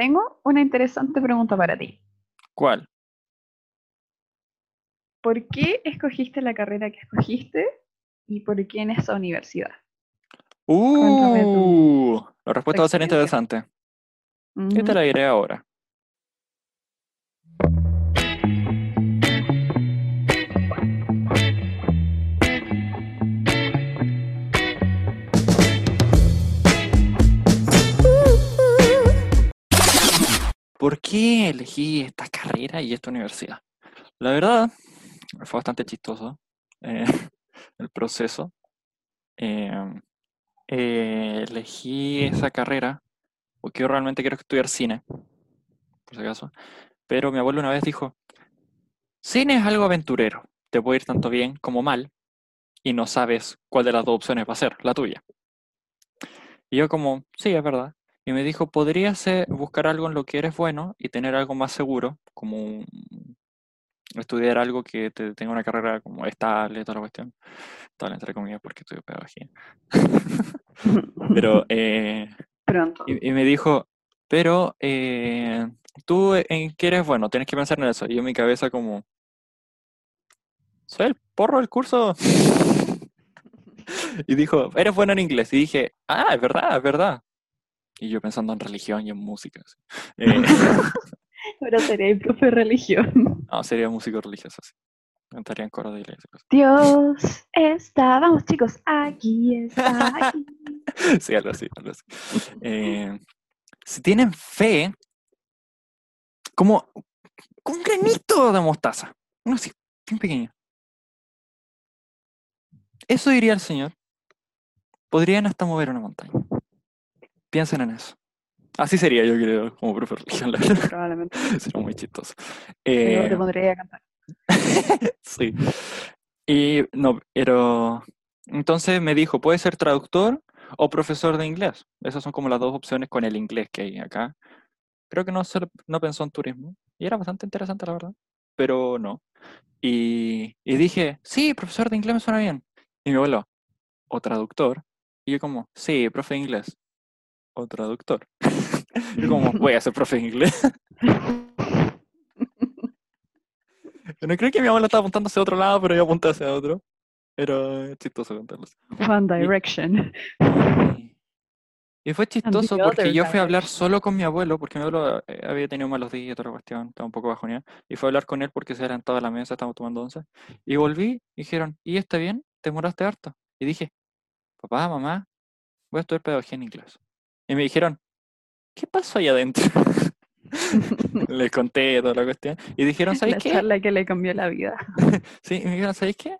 tengo una interesante pregunta para ti. ¿Cuál? ¿Por qué escogiste la carrera que escogiste y por qué en esa universidad? Uh, la respuesta va a ser interesante. Y te la diré ahora. ¿Por qué elegí esta carrera y esta universidad? La verdad, fue bastante chistoso eh, el proceso. Eh, eh, elegí esa carrera porque yo realmente quiero estudiar cine, por si acaso. Pero mi abuelo una vez dijo, cine es algo aventurero, te puede ir tanto bien como mal y no sabes cuál de las dos opciones va a ser la tuya. Y yo como, sí, es verdad. Y me dijo, podrías eh, buscar algo en lo que eres bueno y tener algo más seguro, como un- estudiar algo que te tenga una carrera como estable, toda la cuestión. Estable entre comillas porque estudio pedagogía. Pero, eh, Pronto. y, y me dijo, pero eh, tú en qué eres bueno, tienes que pensar en eso. Y yo en mi cabeza como, soy el porro del curso. Y dijo, eres bueno en inglés. Y dije, ah, es verdad, es verdad. Y yo pensando en religión y en música. Eh, Ahora seré el profe de religión. no, sería músico religioso, sí. Cantaría en coro de iglesia. Dios está, vamos chicos, aquí está. Aquí. Sí, algo así, algo así. Eh, si tienen fe, como, como un granito de mostaza, uno así, bien pequeño. Eso diría el Señor. Podrían hasta mover una montaña. Piensen en eso. Así sería, yo creo, como profe religión, la verdad. Probablemente. Sería muy chistoso. Eh, te pondré a cantar. sí. Y no, pero entonces me dijo, puede ser traductor o profesor de inglés. Esas son como las dos opciones con el inglés que hay acá. Creo que no, no pensó en turismo. Y era bastante interesante, la verdad. Pero no. Y, y dije, sí, profesor de inglés me suena bien. Y mi abuelo, o traductor. Y yo como, sí, profe de inglés. O traductor. yo como, voy a ser profe de inglés. No creo que mi abuelo estaba apuntando hacia otro lado, pero yo apunté hacia otro. Pero es chistoso contarlo. así. One Direction. Y, y fue chistoso porque yo fui a hablar solo con mi abuelo, porque mi abuelo eh, había tenido malos días y toda la cuestión, estaba un poco bajoneado. Y fui a hablar con él porque se eran toda la mesa, estábamos tomando once. Y volví y dijeron, ¿y está bien? ¿Te demoraste harto? Y dije, papá, mamá, voy a estudiar pedagogía en inglés. Y me dijeron, ¿qué pasó ahí adentro? Les conté toda la cuestión. Y dijeron, ¿sabes La qué? charla que le cambió la vida. Sí, y me dijeron, ¿sabéis qué?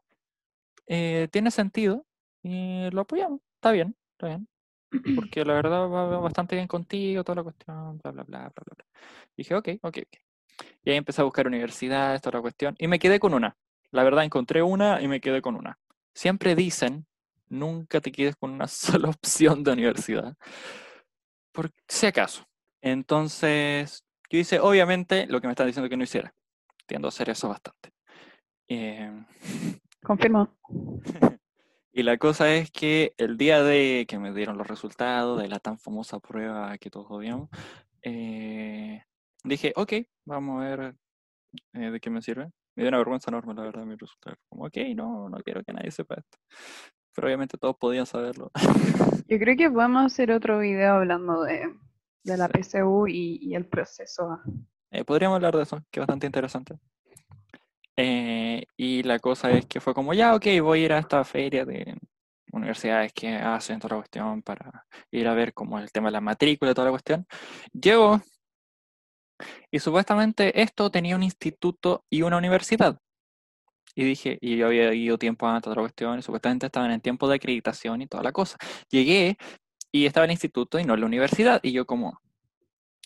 Eh, tiene sentido y lo apoyamos. Está bien, está bien. Porque la verdad va, bastante bien contigo, toda la cuestión, bla, bla, bla, bla, bla. bla. Dije, ok, ok, ok. Y ahí empecé a buscar universidades, toda la cuestión. Y me quedé con una. La verdad, encontré una y me quedé con una. Siempre dicen, nunca te quedes con una sola opción de universidad. Por si acaso. Entonces, yo hice, obviamente, lo que me están diciendo que no hiciera. Tiendo a hacer eso bastante. Em, Confirmo. Y la cosa es que el día de que me dieron los resultados de la tan famosa prueba que todos odiamos, eh, dije, ok, vamos a ver eh, de qué me sirve. Me dio una vergüenza enorme, la verdad, mi resultado. Como, ok, no, no quiero que nadie sepa esto. Pero obviamente todos podían saberlo. Yo creo que podemos hacer otro video hablando de, de la Sí. PSU y, y el proceso. Eh, podríamos hablar de eso, que es bastante interesante. Eh, y la cosa es que fue como, ya, ok, voy a ir a esta feria de universidades que hacen toda la cuestión para ir a ver como el tema de la matrícula y toda la cuestión. Llego y supuestamente esto tenía un instituto y una universidad. Y dije, y yo había ido tiempo antes a otra cuestión, y supuestamente estaban en tiempo de acreditación y toda la cosa. Llegué y estaba el instituto y no la universidad. Y yo como,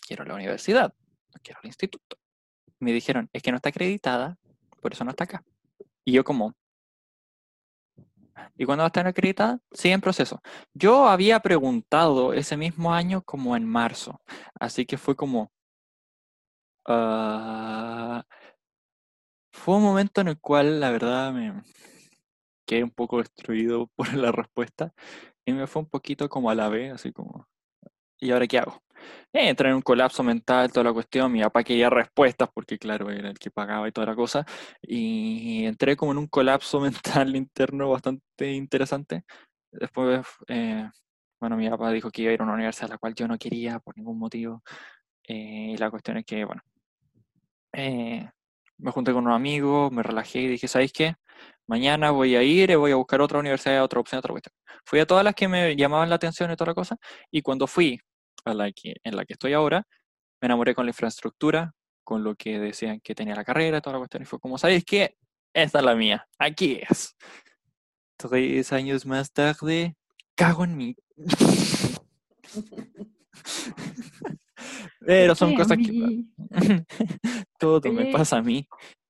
quiero la universidad, no quiero el instituto. Me dijeron, es que no está acreditada, por eso no está acá. Y yo como, ¿y cuándo va a estar acreditada? Sigue en proceso. Yo había preguntado ese mismo año como en marzo, así que fue como, ah, fue un momento en el cual la verdad me quedé un poco destruido por la respuesta y me fue un poquito como a la vez, así como, ¿y ahora qué hago? eh, entré en un colapso mental, toda la cuestión, mi papá quería respuestas porque claro, era el que pagaba y toda la cosa, y entré como en un colapso mental interno bastante interesante. Después, eh, bueno, mi papá dijo que iba a ir a una universidad a la cual yo no quería por ningún motivo, eh, y la cuestión es que, bueno, me junté con unos amigos, me relajé y dije, ¿sabéis qué? Mañana voy a ir y voy a buscar otra universidad, otra opción, otra cuestión. Fui a todas las que me llamaban la atención y toda la cosa, y cuando fui a la que, en la que estoy ahora, me enamoré con la infraestructura, con lo que decían que tenía la carrera, toda la cuestión, y fue como, ¿sabéis qué? Esta es la mía, aquí es. Tres años más tarde, cago en mí. Pero son cosas que... Todo me pasa a mí.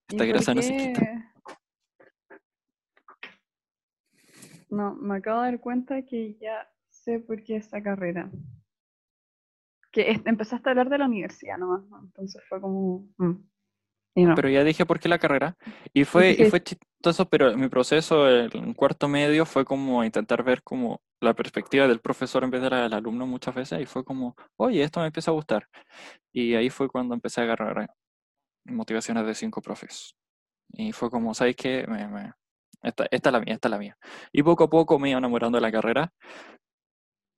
Esta grasa no se quita. No, me acabo de dar cuenta que ya sé por qué esta carrera. Que empezaste a hablar de la universidad nomás, entonces fue como... Mm, pero ya dije por qué la carrera. Y fue, y fue chistoso, pero mi proceso en cuarto medio fue como intentar ver como la perspectiva del profesor en vez de la del alumno muchas veces. Y fue como, oye, esto me empieza a gustar. Y ahí fue cuando empecé a agarrar motivaciones de cinco profes. Y fue como, ¿sabes qué? Me, esta, esta, es la mía, esta es la mía. Y poco a poco me iba enamorando de la carrera.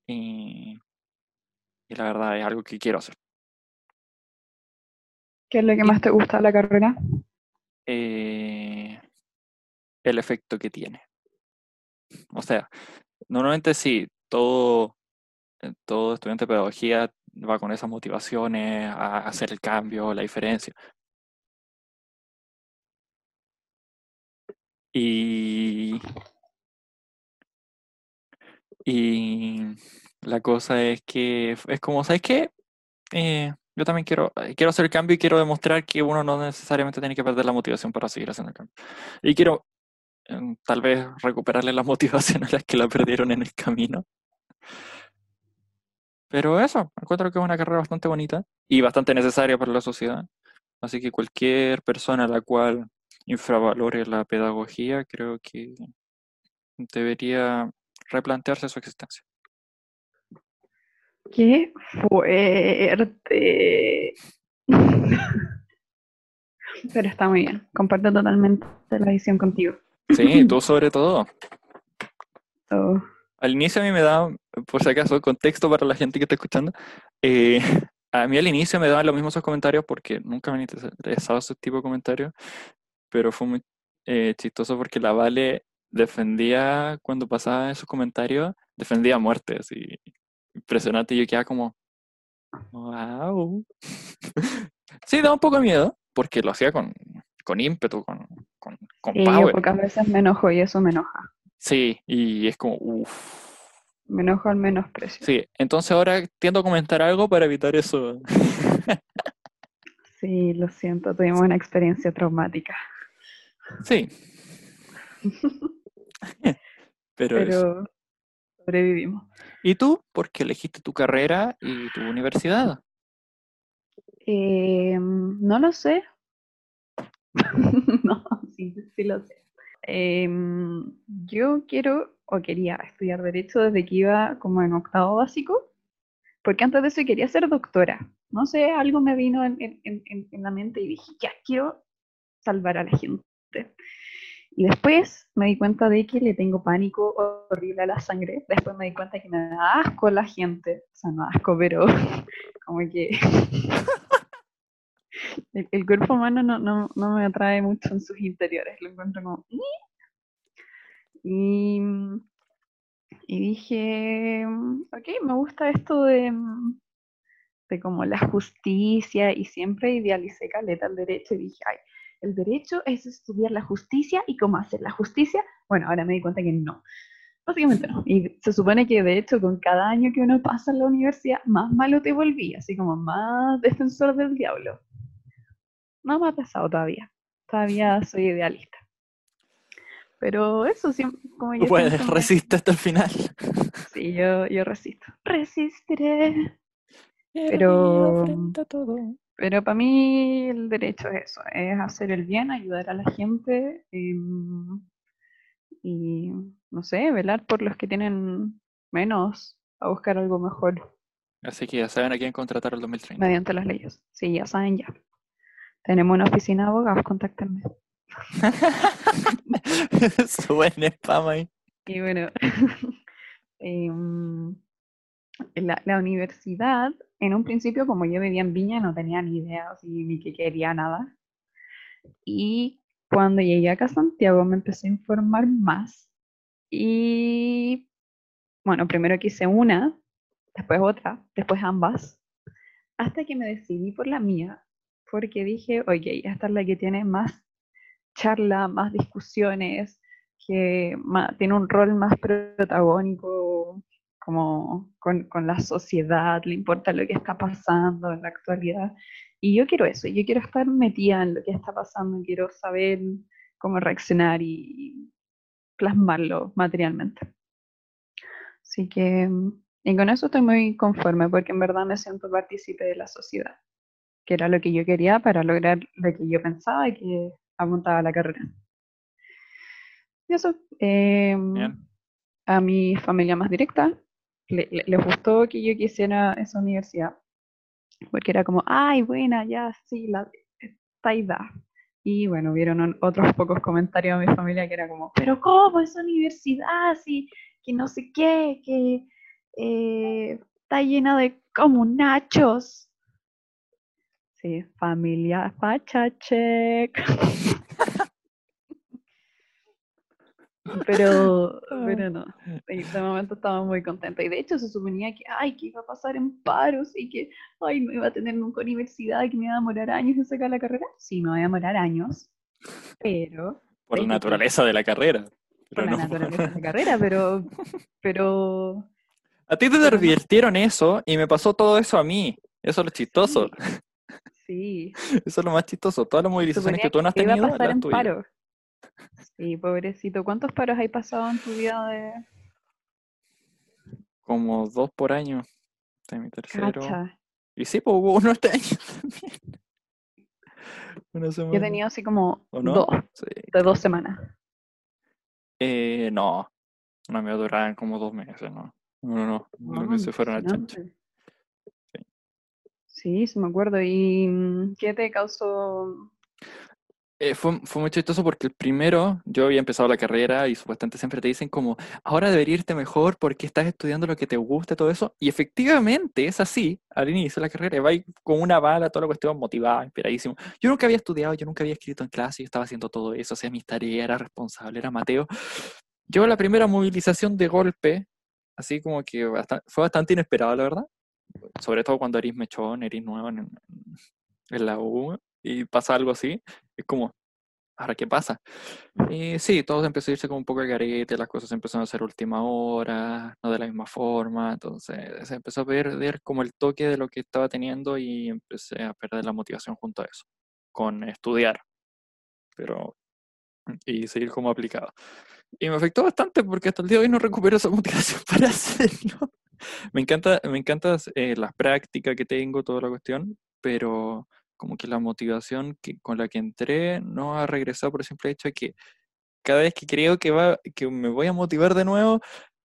Y, y la verdad es algo que quiero hacer. ¿Qué es lo que más te gusta de la carrera? Eh, el efecto que tiene. O sea, normalmente sí, todo, eh, todo estudiante de pedagogía va con esas motivaciones a hacer el cambio, la diferencia. Y, y la cosa es que es como, ¿sabes qué? Eh, yo también quiero, eh, quiero hacer el cambio y quiero demostrar que uno no necesariamente tiene que perder la motivación para seguir haciendo el cambio. Y quiero em, tal vez recuperarle la motivación a las que la perdieron en el camino. Pero eso, encuentro que es una carrera bastante bonita y bastante necesaria para la sociedad. Así que cualquier persona la cual infravalore la pedagogía, creo que debería replantearse su existencia. Qué fuerte. Pero está muy bien. Comparto totalmente la visión contigo. Sí, tú sobre todo. Al inicio a mí me da, por si acaso, contexto para la gente que está escuchando. Eh, a mí al inicio me daban los mismos esos comentarios porque nunca me han interesado ese tipo de comentarios. Pero fue muy eh, chistoso porque la Vale defendía, cuando pasaba esos comentarios, defendía muertes y impresionante. Y yo quedaba como, wow. sí, da un poco de miedo, porque lo hacía con, con ímpetu, con, con, con sí, power. pocas veces me enojo y eso me enoja. Sí, y es como, uff. Me enojo al menosprecio. Sí, entonces ahora tiendo a comentar algo para evitar eso. sí, lo siento, tuvimos una experiencia traumática. Sí. Pero, Pero sobrevivimos. ¿Y tú? ¿Por qué elegiste tu carrera y tu universidad? Em, no lo sé. no, sí, sí lo sé. Em, yo quiero o quería estudiar Derecho desde que iba como en octavo básico, porque antes de eso quería ser doctora. No sé, algo me vino en, en la mente y dije, ya, quiero salvar a la gente. Y después me di cuenta de que le tengo pánico horrible a la sangre. Después me di cuenta que me da asco la gente. O sea, no asco, pero como que el, cuerpo humano no, no, no, me atrae mucho en sus interiores. Lo encuentro como... Y, y dije, ok, me gusta esto de, de como la justicia y siempre idealicé caleta el derecho y dije, ay, el derecho es estudiar la justicia y cómo hacer la justicia. Bueno, ahora me di cuenta que no. Básicamente no. Y se supone que de hecho con cada año que uno pasa en la universidad, más malo te volví, así como más defensor del diablo. No me ha pasado todavía. Todavía soy idealista. Pero eso siempre, como ya puedes, resiste hasta el final. Sí, yo, yo resisto. Resistiré. Pero. Todo. Pero para mí el derecho es eso, es hacer el bien, ayudar a la gente em, y, no sé, velar por los que tienen menos, a buscar algo mejor. Así que ya saben a quién contratar el 2030. mediante las leyes. Sí, ya saben ya. Tenemos una oficina de abogados, contáctenme. Suben spam ahí. Y bueno, em, la, universidad, en un principio, como yo vivía en Viña, no tenía ni idea ni que quería nada. Y cuando llegué acá a Santiago me empecé a informar más. Y bueno, primero quise una, después otra, después ambas, hasta que me decidí por la mía, porque dije, oye, esta es la que tiene más charla, más discusiones, que tiene un rol más protagónico como con, con la sociedad, le importa lo que está pasando en la actualidad. Y yo quiero eso, yo quiero estar metida en lo que está pasando, quiero saber cómo reaccionar y plasmarlo materialmente. Así que, y con eso estoy muy conforme, porque en verdad me siento partícipe de la sociedad, que era lo que yo quería para lograr lo que yo pensaba y que apuntaba a la carrera. Y eso, Bien. a mi familia más directa, le, le- les gustó que yo quisiera esa universidad, porque era como, ay, buena, ya, sí, la, esta edad. Y bueno, vieron on- otros pocos comentarios de mi familia que era como, pero ¿cómo esa universidad? Sí, que no sé qué, que eh, está llena de comunachos. Sí, familia facha check. Pero, pero no, y de momento estaba muy contenta. Y de hecho se suponía que, ay, que iba a pasar en paros y que, ay, no iba a tener nunca universidad, que me iba a demorar años en sacar la carrera. Sí, me va a demorar años, pero Por la naturaleza de la carrera. por la no. naturaleza de la carrera, pero, pero A ti te no. advirtieron eso y me pasó todo eso a mí. Eso es lo chistoso. sí, Eso es lo más chistoso. Todas las movilizaciones suponía que tú no has que iba a tenido, pasar las en tuyas. paro. Sí, pobrecito. ¿Cuántos paros hay pasado en tu vida de Como dos por año. Este es mi tercero. cacha? Y sí, pues hubo uno este año también. Una Yo he semana. tenido así como ¿O no? dos, Sí. de dos semanas. Eh, no. No me duraban como dos meses, ¿no? No, no, no. Los Ah, meses fueron a impresionante. Sí, sí me acuerdo. ¿Y mm, qué te causó? Eh, fue, fue muy chistoso porque el primero, yo había empezado la carrera y supuestamente siempre te dicen como, ahora debería irte mejor porque estás estudiando lo que te gusta y todo eso. Y efectivamente es así, al inicio de la carrera, va con una bala, toda la cuestión, motivada, inspiradísimo. Yo nunca había estudiado, yo nunca había escrito en clase, yo estaba haciendo todo eso, hacía mis tareas, era responsable, era Mateo. Yo la primera movilización de golpe, así como que fue bastante inesperado, la verdad. Sobre todo cuando eres mechón, eres nuevo en la U y pasa algo así, es como, ¿ahora qué pasa? Y sí, todo empezó a irse como un poco de garete, las cosas empezaron a a última hora, no de la misma forma, entonces se empezó a perder como el toque de lo que estaba teniendo y empecé a perder la motivación junto a eso, con estudiar, pero y seguir como aplicado. Y me afectó bastante porque hasta el día de hoy no recupero esa motivación para hacerlo. Me encanta, me encanta eh, las prácticas que tengo, toda la cuestión, pero como que la motivación que, con la que entré no ha regresado por el simple hecho de que cada vez que creo que, va, que me voy a motivar de nuevo,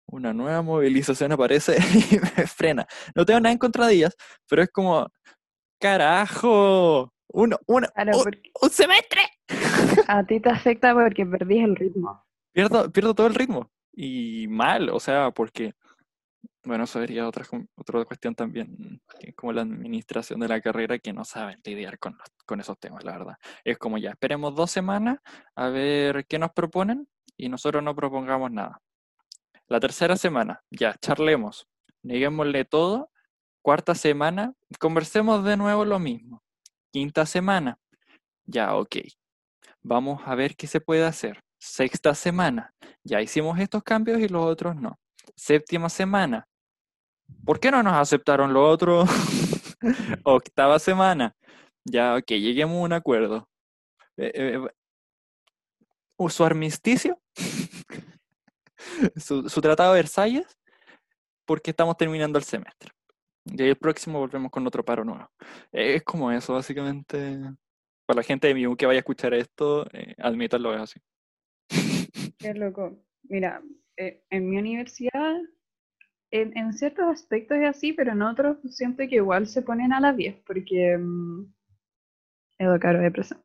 una nueva movilización aparece y me frena. No tengo nada en contra de ellas, pero es como, carajo, uno, una, Claro, un, porque un semestre. a ti te afecta porque perdís el ritmo. Pierdo, pierdo todo el ritmo. Y mal, o sea, porque, bueno, eso sería otra, otra cuestión también, como la administración de la carrera que no saben lidiar con, con esos temas, la verdad. Es como ya, esperemos dos semanas a ver qué nos proponen y nosotros no propongamos nada. La tercera semana, ya, charlemos, neguémosle todo. Cuarta semana, conversemos de nuevo lo mismo. Quinta semana, ya, ok. Vamos a ver qué se puede hacer. Sexta semana, ya hicimos estos cambios y los otros no. Séptima semana, ¿por qué no nos aceptaron los otros? Octava semana, ya, ok, lleguemos a un acuerdo. Eh, eh, eh, su armisticio, su, su tratado de Versalles, porque estamos terminando el semestre. Y el próximo volvemos con otro paro nuevo. Eh, es como eso, básicamente. Para la gente de mi que vaya a escuchar esto, eh, admítanlo, es así. Qué loco. Mira, eh, en mi universidad en, en ciertos aspectos es así, pero en otros siento que igual se ponen a las 10, porque mm, Edo Caro de presente.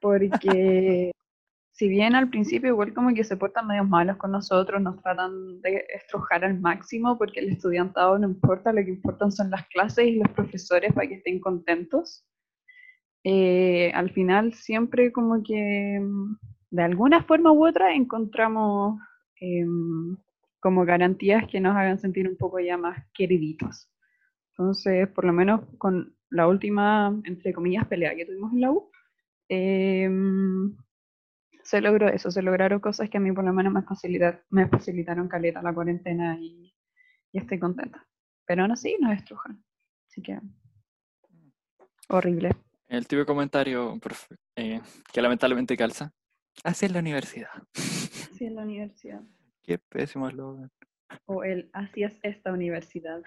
Porque si bien al principio igual como que se portan medio malos con nosotros, nos tratan de estrujar al máximo, porque el estudiantado no importa, lo que importan son las clases y los profesores para que estén contentos. Eh, al final siempre como que mm, de alguna forma u otra encontramos em, como garantías que nos hagan sentir un poco ya más queriditos. Entonces, por lo menos con la última, entre comillas, pelea que tuvimos en la U, em, se logró eso, se lograron cosas que a mí por lo menos me, facilitar, me facilitaron caleta la cuarentena y, y estoy contenta. Pero aún así nos estrujan. Así que horrible. El tipo de comentario eh, que lamentablemente calza. Así es la universidad. Así es la universidad. Qué pésimo eslogan. O el así es esta universidad.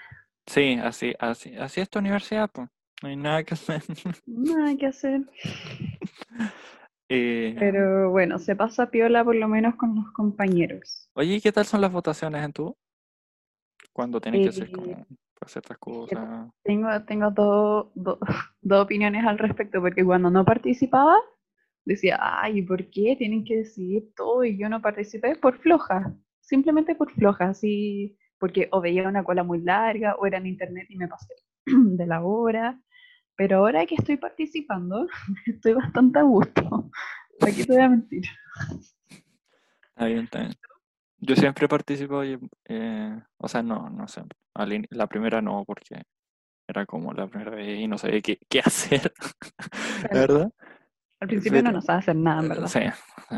Sí, así, así, así es tu universidad, pues. No hay nada que hacer. Nada que hacer. Eh, Pero bueno, se pasa piola por lo menos con los compañeros. Oye, ¿y qué tal son las votaciones en tu? Cuando tienes que hacer Eh, como para ciertas cosas. Tengo, tengo dos do- dos opiniones al respecto, porque cuando no participaba, decía, ay, ¿por qué tienen que decidir todo y yo no participé? Por floja, simplemente por floja, así, porque o veía una cola muy larga o era en internet y me pasé de la hora. Pero ahora que estoy participando, estoy bastante a gusto. Aquí te voy a mentir. Está bien, está bien. Yo siempre participo, y, eh, o sea, no, no sé. La primera no, porque era como la primera vez y no sabía qué, qué hacer, ¿verdad? Al principio no Pero- nos hacer nada, en Eh, verdad. Sí, sí.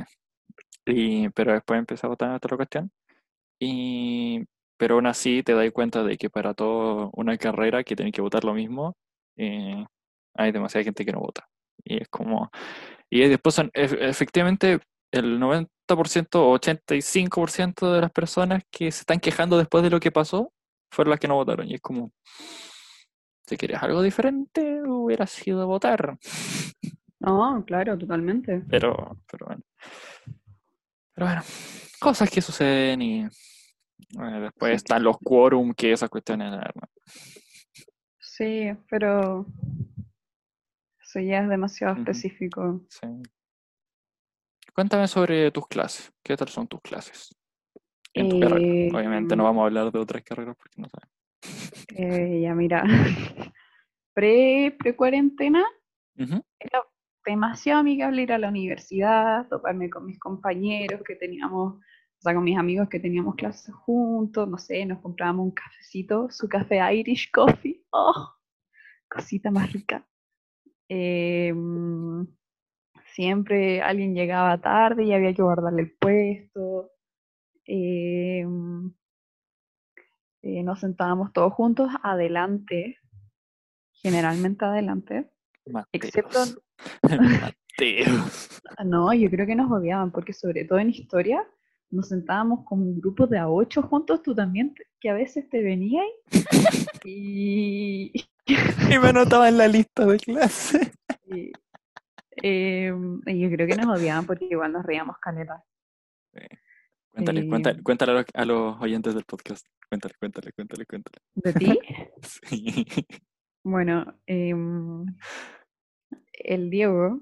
Y, pero después empecé a votar otra cuestión. Y, pero aún así te das cuenta de que para toda una carrera que tienes que votar lo mismo, eh, hay demasiada gente que no vota. Y es como. Y después son, ef- efectivamente, el 90% o 85% de las personas que se están quejando después de lo que pasó fueron las que no votaron. Y es como. Si querías algo diferente, hubiera sido votar. No, claro, totalmente. Pero, pero bueno. Pero bueno, cosas que suceden y eh, después están los quórum, que esas cuestiones. Sí, pero eso ya es demasiado específico. Sí. Cuéntame sobre tus clases. ¿Qué tal son tus clases? En tu carrera. Eh, Obviamente no vamos a hablar de otras carreras porque no sabemos. Eh, ya mira, pre, pre-cuarentena Ujú. era demasiado amigable ir a la universidad, toparme con mis compañeros que teníamos, o sea, con mis amigos que teníamos clases juntos, no sé, nos comprábamos un cafecito, su café Irish Coffee, oh, cosita más rica. Mm, siempre alguien llegaba tarde y había que guardarle el puesto. Mm, eh, nos sentábamos todos juntos adelante, generalmente adelante, excepto, Mateos. Mateos. no, yo creo que nos odiaban, porque sobre todo en historia nos sentábamos como un grupo de a ocho juntos, tú también, que a veces te venías y, Y me anotaba en la lista de clase. y, em, y yo creo que nos odiaban porque igual nos reíamos caleta. Cuéntale, Eh, cuéntale, cuéntale a los, a los oyentes del podcast. Cuéntale, cuéntale, cuéntale, cuéntale. ¿De ti? Sí. Bueno, em, el Diego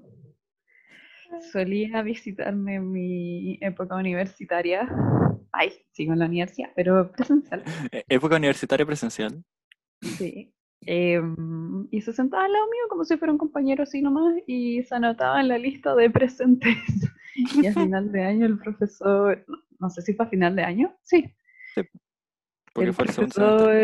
solía visitarme en mi época universitaria. Ay, sigo en la universidad, pero presencial. Eh, Época universitaria presencial. Sí. Em, y se sentaba al lado mío como si fuera un compañero así nomás y se anotaba en la lista de presentes. Y a final de año el profesor, no, no sé si fue a final de año, sí, Porque el fue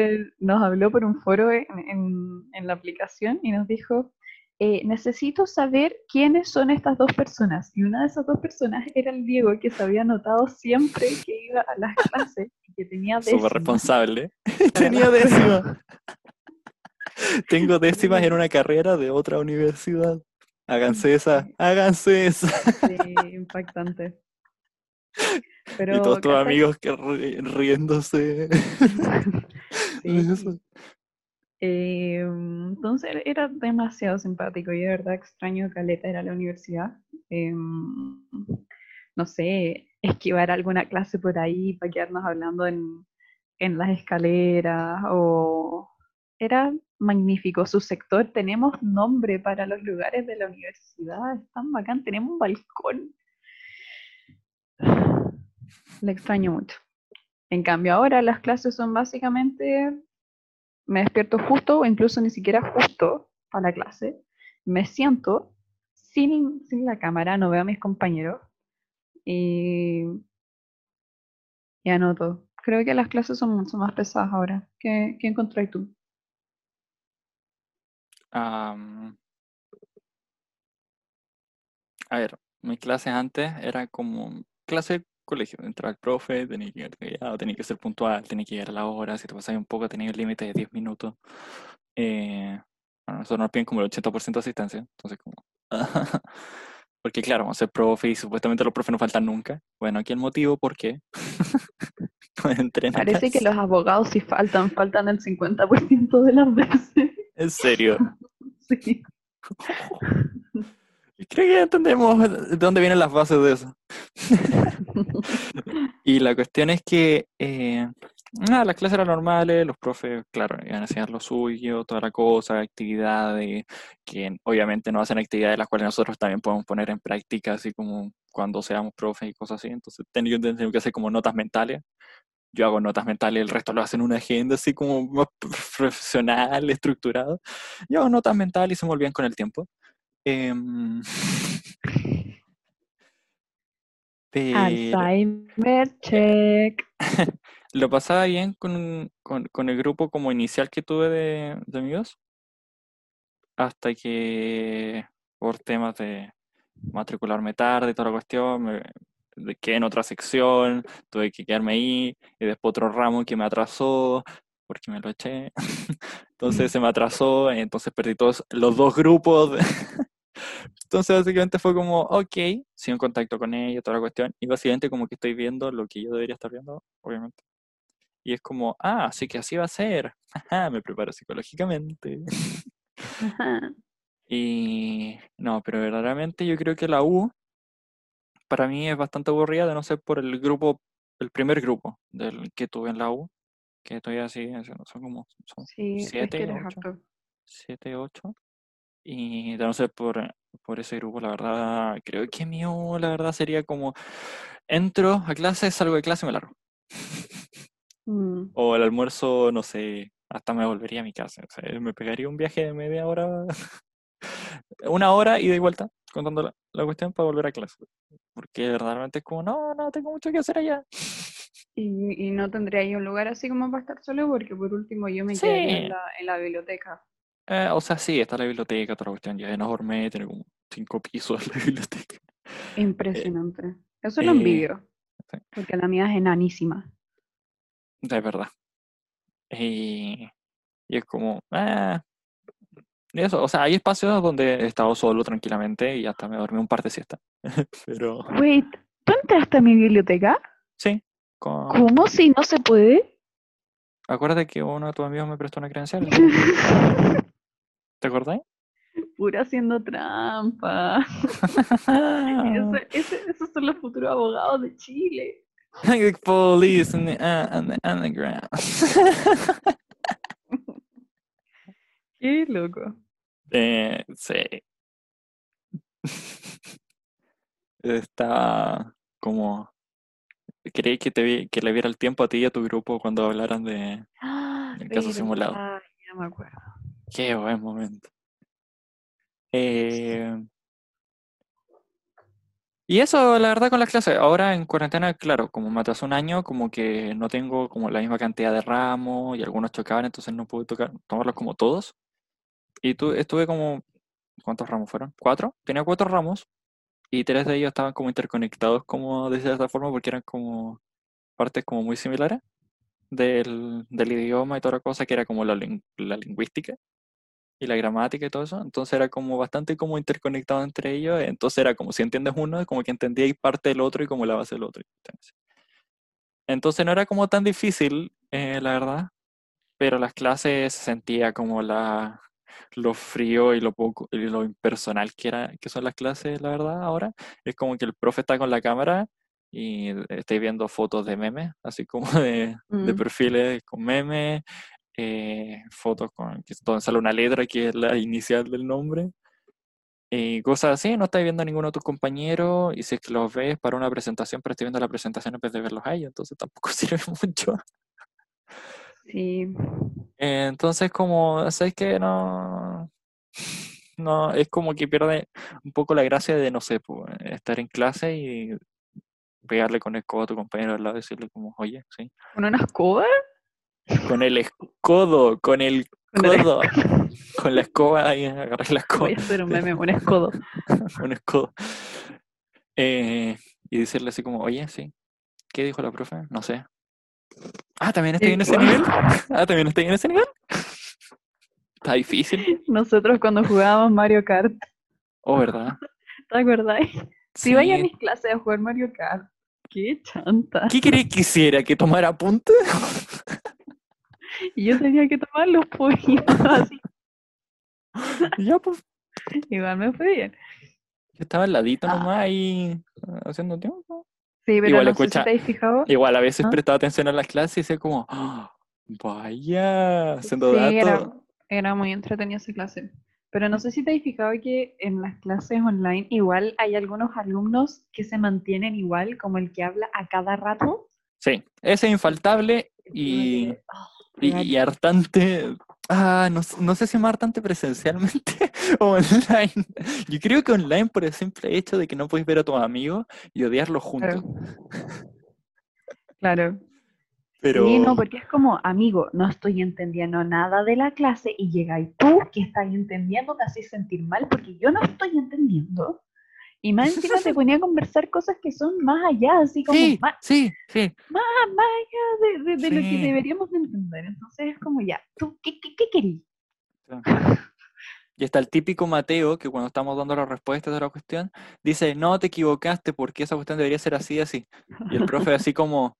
el nos habló por un foro en, en- en la aplicación y nos dijo, eh, necesito saber quiénes son estas dos personas. Y una de esas dos personas era el Diego, que se había anotado siempre que iba a las clases y que tenía Súper décimas. responsable. Tenía pruebas. Tengo décimas en una carrera de otra universidad. Háganse esa, háganse esa. Sí, impactante. Pero, y todos tus amigos que ri- riéndose. Sí. Eh, entonces era demasiado simpático y de verdad extraño caleta era la universidad. Eh, no sé, esquivar alguna clase por ahí para quedarnos hablando en, en las escaleras o era magnífico. Su sector, tenemos nombre para los lugares de la universidad, es tan bacán, tenemos un balcón. Le extraño mucho. En cambio, ahora las clases son básicamente, me despierto justo o incluso ni siquiera justo para la clase, me siento sin, sin la cámara, no veo a mis compañeros y, y anoto. Creo que las clases son mucho más pesadas ahora. ¿Qué, qué tú? A ver, mis clases antes era como clase colegio. Entraba el profe, tenía que tenía que ser puntual, tenía que llegar a la hora. Si te pasabas un poco, tenía el límite de 10 minutos. Eh, bueno, nosotros nos piden como el 80% de asistencia. Entonces, como. Porque, claro, vamos a ser profe y supuestamente los profes no faltan nunca. Bueno, aquí el motivo, ¿por qué? Parece que los abogados sí faltan, faltan el 50% de las veces. En serio. Sí. Creo que entendemos de dónde vienen las bases de eso. Y la cuestión es que eh, nada, las clases eran normales, los profes, claro, iban a enseñar lo suyo, toda la cosa, actividades, que obviamente no hacen actividades las cuales nosotros también podemos poner en práctica, así como cuando seamos profes y cosas así. Entonces, tengo, tengo que hacer como notas mentales. Yo hago notas mentales, el resto lo hacen en una agenda así como más profesional, estructurado. Yo hago notas mentales y se me olvidan con el tiempo. Em, Alzheimer check. lo pasaba bien con, con, con el grupo como inicial que tuve de, de amigos, hasta que por temas de matricularme tarde y toda la cuestión, me quedé en otra sección, tuve que quedarme ahí, y después otro ramo que me atrasó, porque me lo eché, entonces se me atrasó, entonces perdí todos los dos grupos. Entonces básicamente fue como, ok, sigo en contacto con ella, toda la cuestión, y básicamente como que estoy viendo lo que yo debería estar viendo, obviamente. Y es como, ah, así que así va a ser. Ajá, me preparo psicológicamente. Ajá. Y no, pero verdaderamente yo creo que la U para mí es bastante aburrida, de no ser por el grupo, el primer grupo del que tuve en la U, que todavía así, son como son Sí, es que siete, ocho, siete, ocho. Y de no ser por, por ese grupo, la verdad, creo que U, la verdad, sería como entro a clase, salgo de clase y me largo. Mm. O el almuerzo, no sé, hasta me volvería a mi casa. O sea, me pegaría un viaje de media hora, una hora y vuelta, contando la, la cuestión para volver a clase. Porque verdaderamente es como, no, no tengo mucho que hacer allá. Y, y no tendría ahí un lugar así como para estar solo, porque por último yo me quedaría en Sí, la, en la biblioteca. Eh, o sea, sí, está la biblioteca, la cuestión, ya es enorme, tiene como cinco pisos la biblioteca. Eh, Impresionante. Eso lo eh, envidio, sí, porque la mía es enanísima. de verdad. Y, y es como, y eso, o sea, hay espacios donde he estado solo tranquilamente y hasta me dormí un par de siestas. Pero Wait, ¿tú entraste a mi biblioteca? sí, con, ¿Cómo si no se puede? acuérdate que uno de tus amigos me prestó una credencial. ¿Te acordás? Pura haciendo trampa. Esos son los futuros abogados de Chile. Police the, uh, the underground. Qué loco. Eh, sí. Está como. Creí que, te vi- que le viera el tiempo a ti y a tu grupo cuando hablaran de Ah, del caso simulado. ya me acuerdo. Qué buen momento. Eh, y eso, la verdad, con las clases. Ahora en cuarentena, claro, como me atrasó un año, como que no tengo como la misma cantidad de ramos y algunos chocaban, entonces no pude tocar, tomarlos como todos. Y tu, estuve como, ¿cuántos ramos fueron? ¿Cuatro? Tenía cuatro ramos y tres de ellos estaban como interconectados como de cierta forma porque eran como partes como muy similares del, del idioma y toda la cosa, que era como la, la lingüística y la gramática y todo eso. Entonces era como bastante como interconectado entre ellos. Entonces era como si entiendes uno, como que entendíais parte del otro y como la base del otro. Entonces no era como tan difícil, eh, la verdad, pero las clases se sentía como la, lo frío y lo poco y lo impersonal que era, que son las clases, la verdad, ahora. Es como que el profe está con la cámara y estáis viendo fotos de memes, así como de, de Mm, perfiles con memes, eh, fotos con que donde sale una letra que es la inicial del nombre, y cosas así, no estás viendo a ninguno de tus compañeros, y si es que los ves para una presentación, pero estoy viendo la presentación en vez de verlos a ellos, entonces tampoco sirve mucho. sí, Entonces, como, ¿sabes qué? No, no, es como que pierde un poco la gracia de, no sé, pues, estar en clase y pegarle con el codo a tu compañero al lado y decirle como, oye, sí. con una escoba. Con el escodo, con el codo, con la escoba ahí, agarrar la escoba, Voy a hacer un meme, un escodo. un escodo. Eh, y decirle así como, oye, sí. ¿Qué dijo la profe? No sé. Ah, ¿también estoy en ese nivel? Ah, ¿también estoy en ese nivel? Está difícil. Nosotros cuando jugábamos Mario Kart, Oh, ¿verdad? ¿te acuerdas? Si vaya a Sí. mis clases a jugar Mario Kart, qué chanta. ¿Qué quería que hiciera? ¿Que tomara apuntes? Y yo tenía que tomar los pollitos así. ya, pues. Igual me fue bien. Yo estaba al ladito Ah. nomás ahí ah, haciendo tiempo. Sí, pero Igual no escucha- si fijado. Igual a veces ¿Ah? prestaba atención a las clases y decía como, "Ah, vaya, haciendo Sí, era, datos. era muy entretenida esa clase. Pero no sé si te has fijado que en las clases online igual hay algunos alumnos que se mantienen igual, como el que habla a cada rato. Sí, ese es infaltable y, oh, y, y hartante. Ah, no, no sé si más hartante presencialmente o online. Yo creo que online por el simple hecho de que no puedes ver a tus amigos y odiarlos juntos. Claro. Claro. Pero Sí, no, porque es como, amigo, no estoy entendiendo nada de la clase y llegáis tú que estás entendiendo, te haces sentir mal porque yo no estoy entendiendo. Y más encima te ponía a conversar cosas que son más allá, así como sí, más, sí, sí. más, más allá de, de- de lo que deberíamos de entender. Entonces es como, ya, ¿tú qué, qué, qué? Y está el típico Mateo que cuando estamos dando las respuestas de la cuestión, dice, no te equivocaste porque esa cuestión debería ser así, así. Y el profe así como,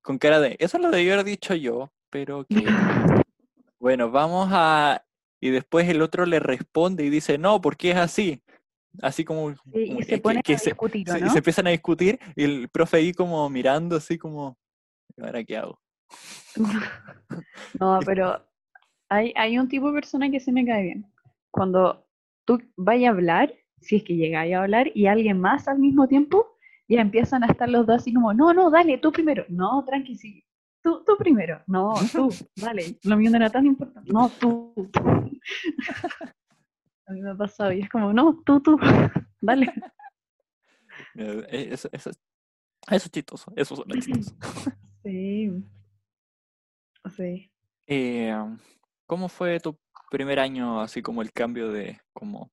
con cara de, eso lo debí haber dicho yo, pero que... Bueno, vamos a... Y después el otro le responde y dice, no, porque es así. Así como... Y se ponen que a discutir, ¿o se- no? se empiezan a discutir y el profe ahí como mirando así como, "¿Y ¿ahora qué hago? No, pero hay, hay un tipo de persona que se me cae bien. Cuando tú vayas a hablar, si es que llegáis a hablar, y alguien más al mismo tiempo, ya empiezan a estar los dos así como, no, no, dale, tú primero. No, tranqui, sí. Tú, tú primero. No, tú, dale. Lo mío no era tan importante. No, tú. A mí me ha pasado y es como, no, tú, tú. Dale. Eh, Eso, eso, es- eso es chistoso, eso suena chistoso. Sí. Sí. Eh, ¿cómo fue tu primer año, así como el cambio de como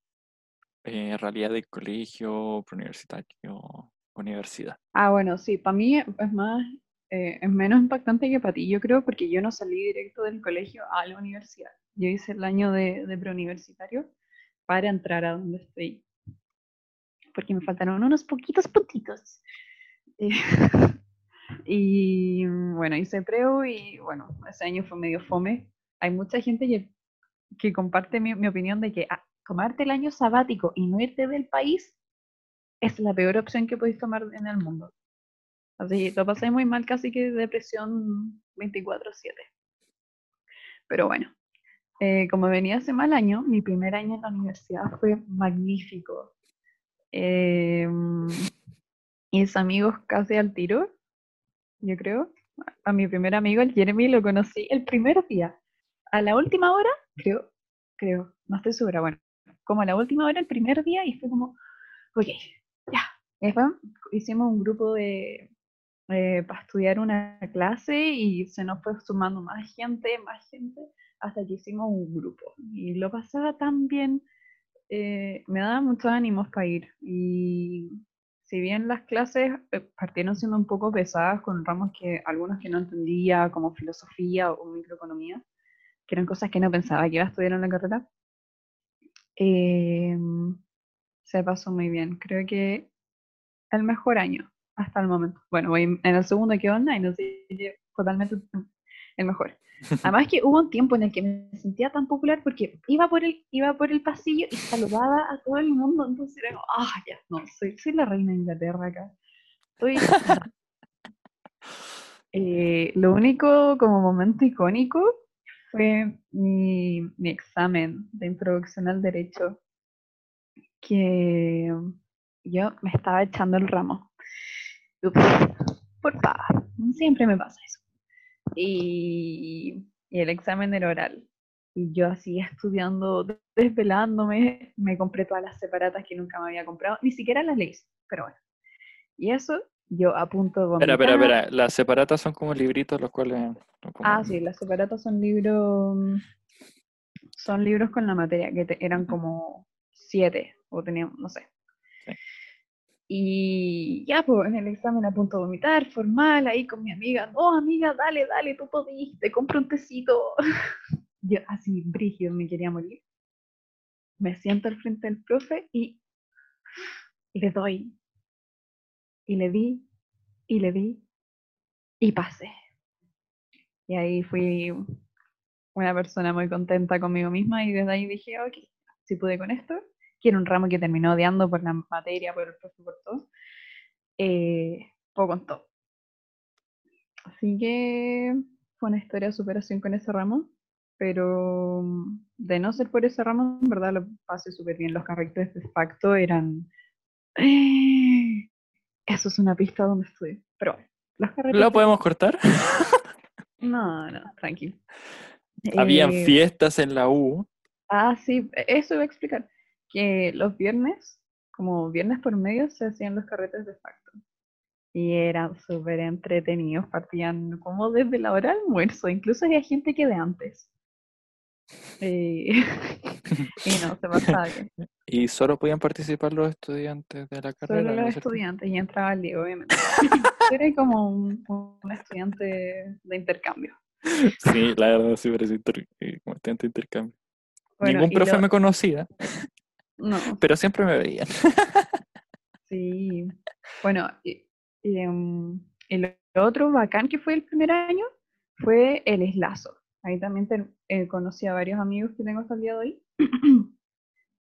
eh, realidad de colegio, preuniversitario, universidad? Ah, bueno, sí, para mí es más, eh, es menos impactante que para ti, yo creo, porque yo no salí directo del colegio a la universidad. Yo hice el año de, de preuniversitario para entrar a donde estoy, porque me faltaron unos poquitos puntitos. Y mm, bueno, hice preu y bueno, ese año fue medio fome. Hay mucha gente que, comparte mi, mi opinión de que ah, tomarte el año sabático y no irte del país es la peor opción que podéis tomar en el mundo. Así, lo pasé muy mal, casi que depresión 24/7. Pero bueno, eh, como venía hace mal año, mi primer año en la universidad fue magnífico. Eh, hice amigos casi al tiro, yo creo. A mi primer amigo, el Jeremy, lo conocí el primer día. A la última hora, creo, creo, no estoy segura, bueno, como a la última hora, el primer día, y fue como, ok, ya. Después hicimos un grupo de, eh, para estudiar una clase y se nos fue sumando más gente, más gente, hasta que hicimos un grupo. Y lo pasaba tan bien, eh, me daba muchos ánimos para ir. Y si bien las clases eh, partieron siendo un poco pesadas con ramos que algunos que no entendía, como filosofía o microeconomía, que eran cosas que no pensaba que iba a estudiar en la carrera, eh, se pasó muy bien. Creo que el mejor año hasta el momento. Bueno, voy en el segundo que online, totalmente el mejor. Además que hubo un tiempo en el que me sentía tan popular porque iba por el, iba por el pasillo y saludaba a todo el mundo, entonces era como, ah, ya, no, soy, soy la reina de Inglaterra acá. Eh, lo único como momento icónico fue mi, mi examen de introducción al derecho, que yo me estaba echando el ramo. Por favor, siempre me pasa eso. Y, y el examen era oral. Y yo así estudiando, desvelándome, me compré todas las separatas que nunca me había comprado, ni siquiera las leí, pero bueno. Y eso, yo a punto de vomitar. Espera, espera, espera. Las separatas son como libritos los cuales... Ah, sí, las separatas son libros... Son libros con la materia, que eran como siete, o tenían, no sé. Y ya, pues en el examen a punto de vomitar, formal, ahí con mi amiga, no, amiga, dale, dale, tú podiste, compra un tecito. Yo así, brígido, me quería morir. Me siento al frente del profe y le doy. Y le di, y le di, y pasé. Y ahí fui una persona muy contenta conmigo misma y desde ahí dije, ok, si pude con esto, quiero un ramo que terminó odiando por la materia, por el profe, por todo, eh, poco con todo. Así que fue una historia de superación con ese ramo pero mm, de no ser por ese ramo, en verdad lo pasé súper bien. Los carretes de facto eran... Eso es una pista donde estuve. Pero bueno, los carretes... ¿Lo podemos cortar? no, no, tranquilo. Habían eh, fiestas en la U. Ah, sí, eso iba a explicar. Que los viernes, como viernes por medio, se hacían los carretes de facto. Y eran súper entretenidos, partían como desde la hora del almuerzo, incluso había gente que de antes. Y, y no, se pasaba ¿Y solo podían participar los estudiantes de la carrera? Solo los estudiantes, y entraba el obviamente. Era como un, estudiante de intercambio. Sí, la verdad, sí, pero eh, como estudiante de intercambio. Ningún profe me conocía, no. pero siempre me veían. Sí, bueno, em, lo otro bacán que fue el primer año fue el eslazo. Ahí también eh, conocí a varios amigos que tengo hasta el día de hoy.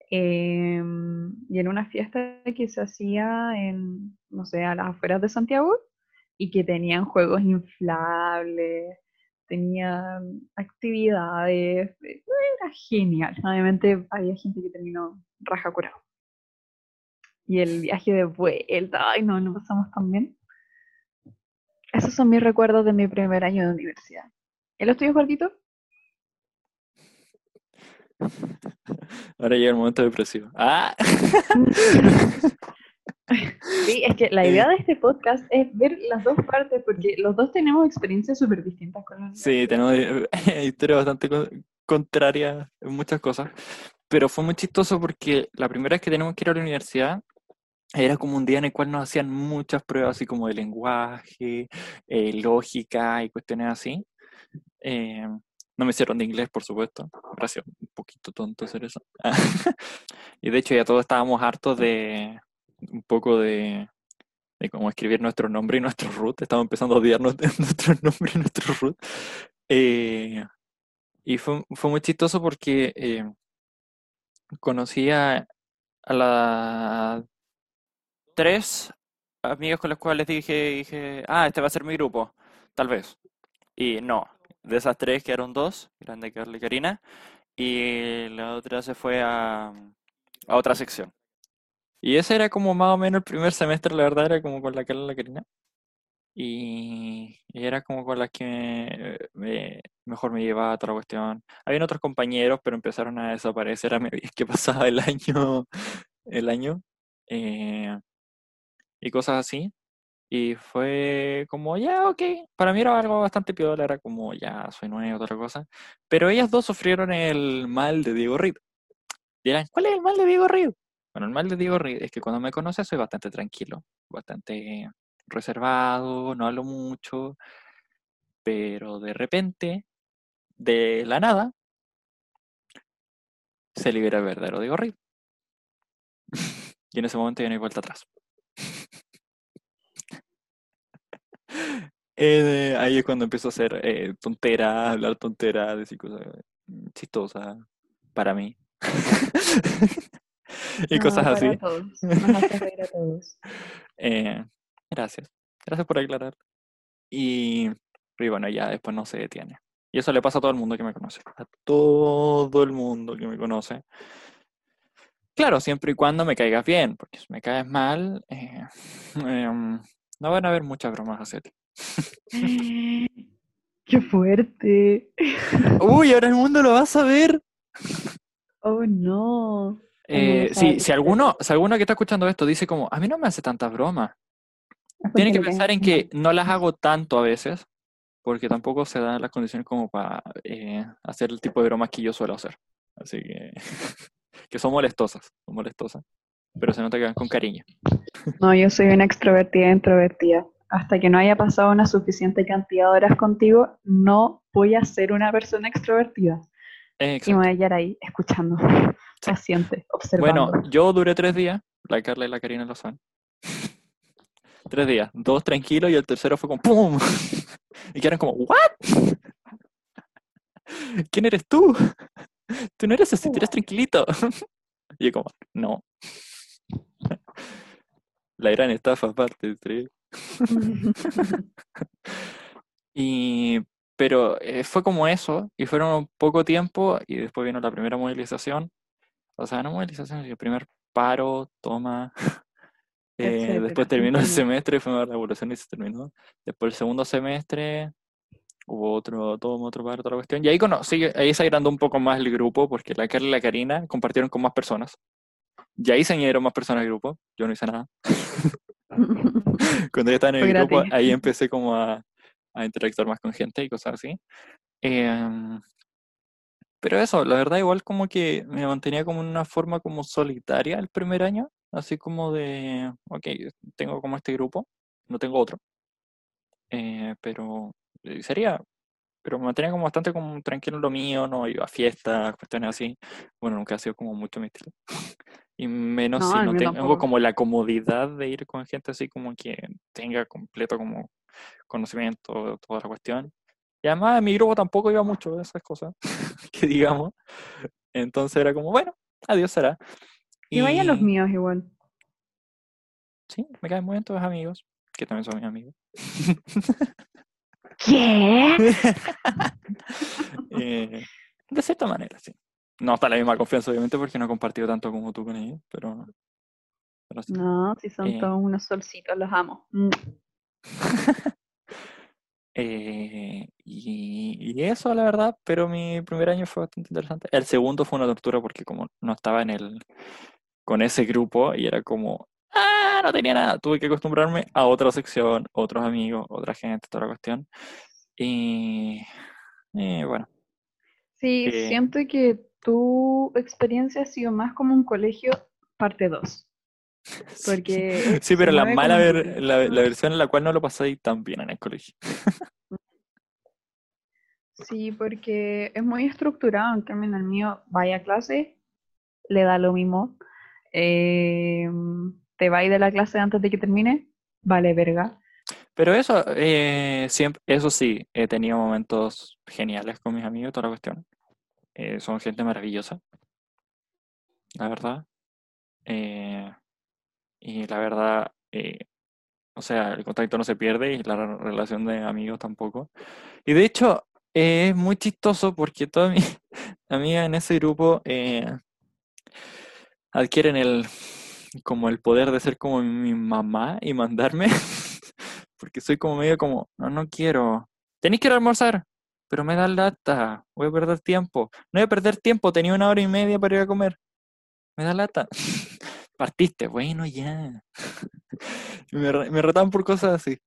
Em, y en una fiesta que se hacía en, no sé, a las afueras de Santiago y que tenían juegos inflables, tenían actividades, eh, era genial. Obviamente había gente que terminó raja curado. Y el viaje de vuelta, ay no, no pasamos tan bien. Esos son mis recuerdos de mi primer año de universidad. ¿El estudio gordito? Ahora llega el momento depresivo. ¡Ah! Sí, es que la idea de este podcast es ver las dos partes, porque los dos tenemos experiencias súper distintas con los Sí, tenemos historias bastante contrarias en muchas cosas, pero fue muy chistoso porque la primera vez que tenemos que ir a la universidad era como un día en el cual nos hacían muchas pruebas así como de lenguaje, eh, lógica y cuestiones así. Eh, no me hicieron de inglés, por supuesto. Gracias, un poquito tonto hacer eso. y de hecho ya todos estábamos hartos de un poco de, de cómo escribir nuestro nombre y nuestro root. Estábamos empezando a odiar nuestro nombre y nuestro root. Eh, y fue, fue, muy chistoso porque eh, conocí a, a las tres amigos con los cuales dije, dije, ah, este va a ser mi grupo, tal vez. Y no, de esas tres quedaron dos, Grande Carla y Karina, y la otra se fue a, a otra sección. Y ese era como más o menos el primer semestre, la verdad, era como con la Carla y la Karina. Y, era como con las que me, mejor me llevaba a otra cuestión. Habían otros compañeros, pero empezaron a desaparecer a medida que pasaba el año. El año. Eh, y cosas así. Y fue como, ya, ok. Para mí era algo bastante piola, era como, ya, soy nuevo, otra cosa. Pero ellas dos sufrieron el mal de Diego Reed. Dirán, ¿cuál es el mal de Diego Reed? Bueno, el mal de Diego Reed es que cuando me conoce soy bastante tranquilo, bastante reservado, no hablo mucho. Pero de repente, de la nada, se libera el verdadero Diego Reed. y en ese momento ya no hay vuelta atrás. Eh, ahí es cuando empiezo a hacer eh, tonteras, hablar tonteras, decir cosas mm, chistosas para mí. y cosas así. Todos. a todos. Eh, Gracias. Gracias por aclarar. Y, y bueno, ya después no se detiene. Y eso le pasa a todo el mundo que me conoce. A todo el mundo que me conoce. Claro, siempre y cuando me caigas bien, porque si me caes mal, eh, em, no van a haber muchas bromas a hacer. ¡Qué fuerte! Uy, ahora el mundo lo va a saber. Oh, no. Eh, sí, si alguno, si alguno que está escuchando esto dice como, a mí no me hace tantas bromas, tiene que pensar en que no las hago tanto a veces, porque tampoco se dan las condiciones como para eh, hacer el tipo de bromas que yo suelo hacer. Así que, que son molestosas, son molestosas, pero se nota que van con cariño. No, yo soy una extrovertida introvertida. Hasta que no haya pasado una suficiente cantidad de horas contigo, no voy a ser una persona extrovertida. Y me voy a quedar ahí, escuchando, paciente, observando. Bueno, yo duré tres días, la Carla y la Karina lo saben. tres días, dos tranquilos y el tercero fue como ¡pum! Y quedaron como, ¿what? ¿Quién eres tú? Tú no eres así, tú eres tranquilito. Y yo como, no. La gran estafa aparte, tres. y, pero eh, fue como eso, y fueron poco tiempo, y después vino la primera movilización. O sea, no movilización, sino el primer paro, toma. Eh, después terminó el semestre, fue una revolución y se terminó. Después el segundo semestre hubo otro, todo otro paro, otra cuestión. Y ahí, conocí, ahí se agrandó un poco más el grupo, porque la Carla y la Karina compartieron con más personas. Y ahí se añadieron más personas al grupo. Yo no hice nada. Cuando yo estaba en el grupo, ahí empecé como a, a, interactuar más con gente y cosas así. Em, pero eso, la verdad, igual como que me mantenía como en una forma como solitaria el primer año, así como de, ok, tengo como este grupo, no tengo otro, eh, pero eh, sería, pero me mantenía como bastante como tranquilo en lo mío, no iba a fiestas, cuestiones así, bueno, nunca ha sido como mucho mi estilo. Y menos si no tengo como la comodidad de ir con gente así como que tenga completo como conocimiento toda la cuestión. Y además en mi grupo tampoco iba mucho de esas cosas, que digamos. Entonces era como, bueno, adiós será. Y, vayan los míos igual. Sí, me caen muy bien todos amigos, que también son mis amigos. ¿Qué? eh, de cierta manera, sí. No está la misma confianza, obviamente, porque no he compartido tanto como tú con ellos, pero. No, si son eh todos unos solcitos, los amo. Eh, y, y, eso, la verdad, pero mi primer año fue bastante interesante. El segundo fue una tortura porque, como no estaba en el con ese grupo, y era como. ¡Ah! No tenía nada. Tuve que acostumbrarme a otra sección, otros amigos, otra gente, toda la cuestión. Y. y bueno. Sí, eh, siento que tu experiencia ha sido más como un colegio parte 2. Porque sí, pero la mala la, versión en la cual no lo pasé tan bien en el colegio. Sí, porque es muy estructurado, en cambio en el mío vaya a clase, le da lo mismo. Eh, te va a ir de la clase antes de que termine, vale verga. Pero eso, eh, siempre, eso sí, he tenido momentos geniales con mis amigos, toda la cuestión. Eh, son gente maravillosa, la verdad. Eh, y la verdad, eh, o sea, el contacto no se pierde y la relación de amigos tampoco. Y de hecho, es muy chistoso porque todas mis amigas en ese grupo adquieren el como el poder de ser como mi mamá y mandarme, porque soy como medio como, no, no quiero. Tenéis que ir a almorzar pero me da lata, voy a perder tiempo. No voy a perder tiempo, tenía una hora y media para ir a comer. Me da lata. Partiste, bueno, ya. me, me retaban por cosas así.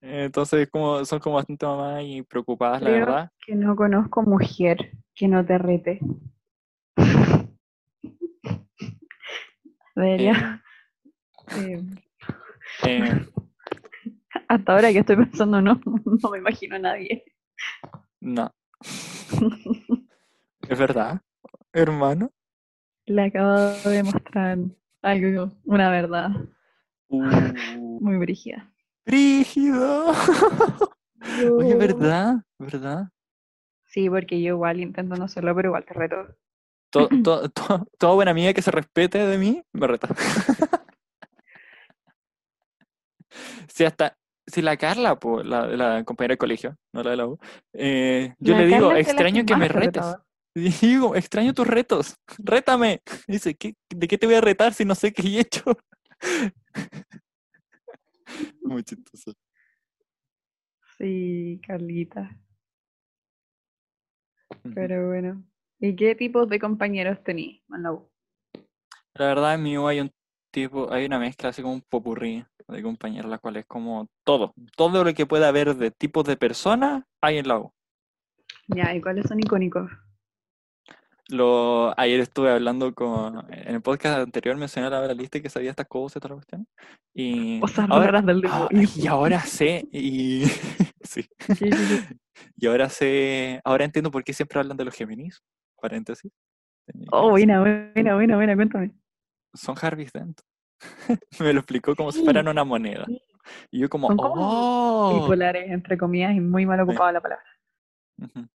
Entonces, como, son como bastante mamás y preocupadas, la verdad. Que no conozco mujer que no te rete. Debería. Eh, eh, hasta ahora que estoy pensando, no, no me imagino a nadie. No. ¿Es verdad, hermano? Le acabo de mostrar algo, una verdad. Uh. Muy brígida. ¡Brígido! Oye, ¿verdad? ¿Verdad? Sí, porque yo igual intento no hacerlo, pero igual te reto. Toda buena amiga que se respete de mí, me reta. Si hasta, si la Carla, po, la, la compañera de colegio, no la de la U, eh, yo La le digo, extraño que me retes. retaba. Digo, extraño tus retos, rétame. Dice, ¿qué, ¿de qué te voy a retar si no sé qué he hecho? Muy chistoso. Sí, Carlita. Pero bueno. ¿Y qué tipos de compañeros tenéis en la U? La verdad, en mi U hay un tipo, hay una mezcla así como un popurrí de compañeros, la cual es como todo, todo lo que pueda haber de tipos de personas hay en la U. Ya, ¿y cuáles son icónicos? Lo, ayer estuve hablando con, en el podcast anterior mencioné la lista que sabía estas cosas y toda la cuestión. Y Cosas ahora, raras del ah, y ahora sé, y sí, Sí, sí, sí. y ahora sé, ahora entiendo por qué siempre hablan de los Géminis, paréntesis. Oh, Eh, buena, buena, buena, buena, cuéntame. Son Harvey's Dent. Me lo explicó como si fueran una moneda. Y yo como, Son como ¡oh! Bipolares, entre comillas, y muy mal ocupada la palabra. Como-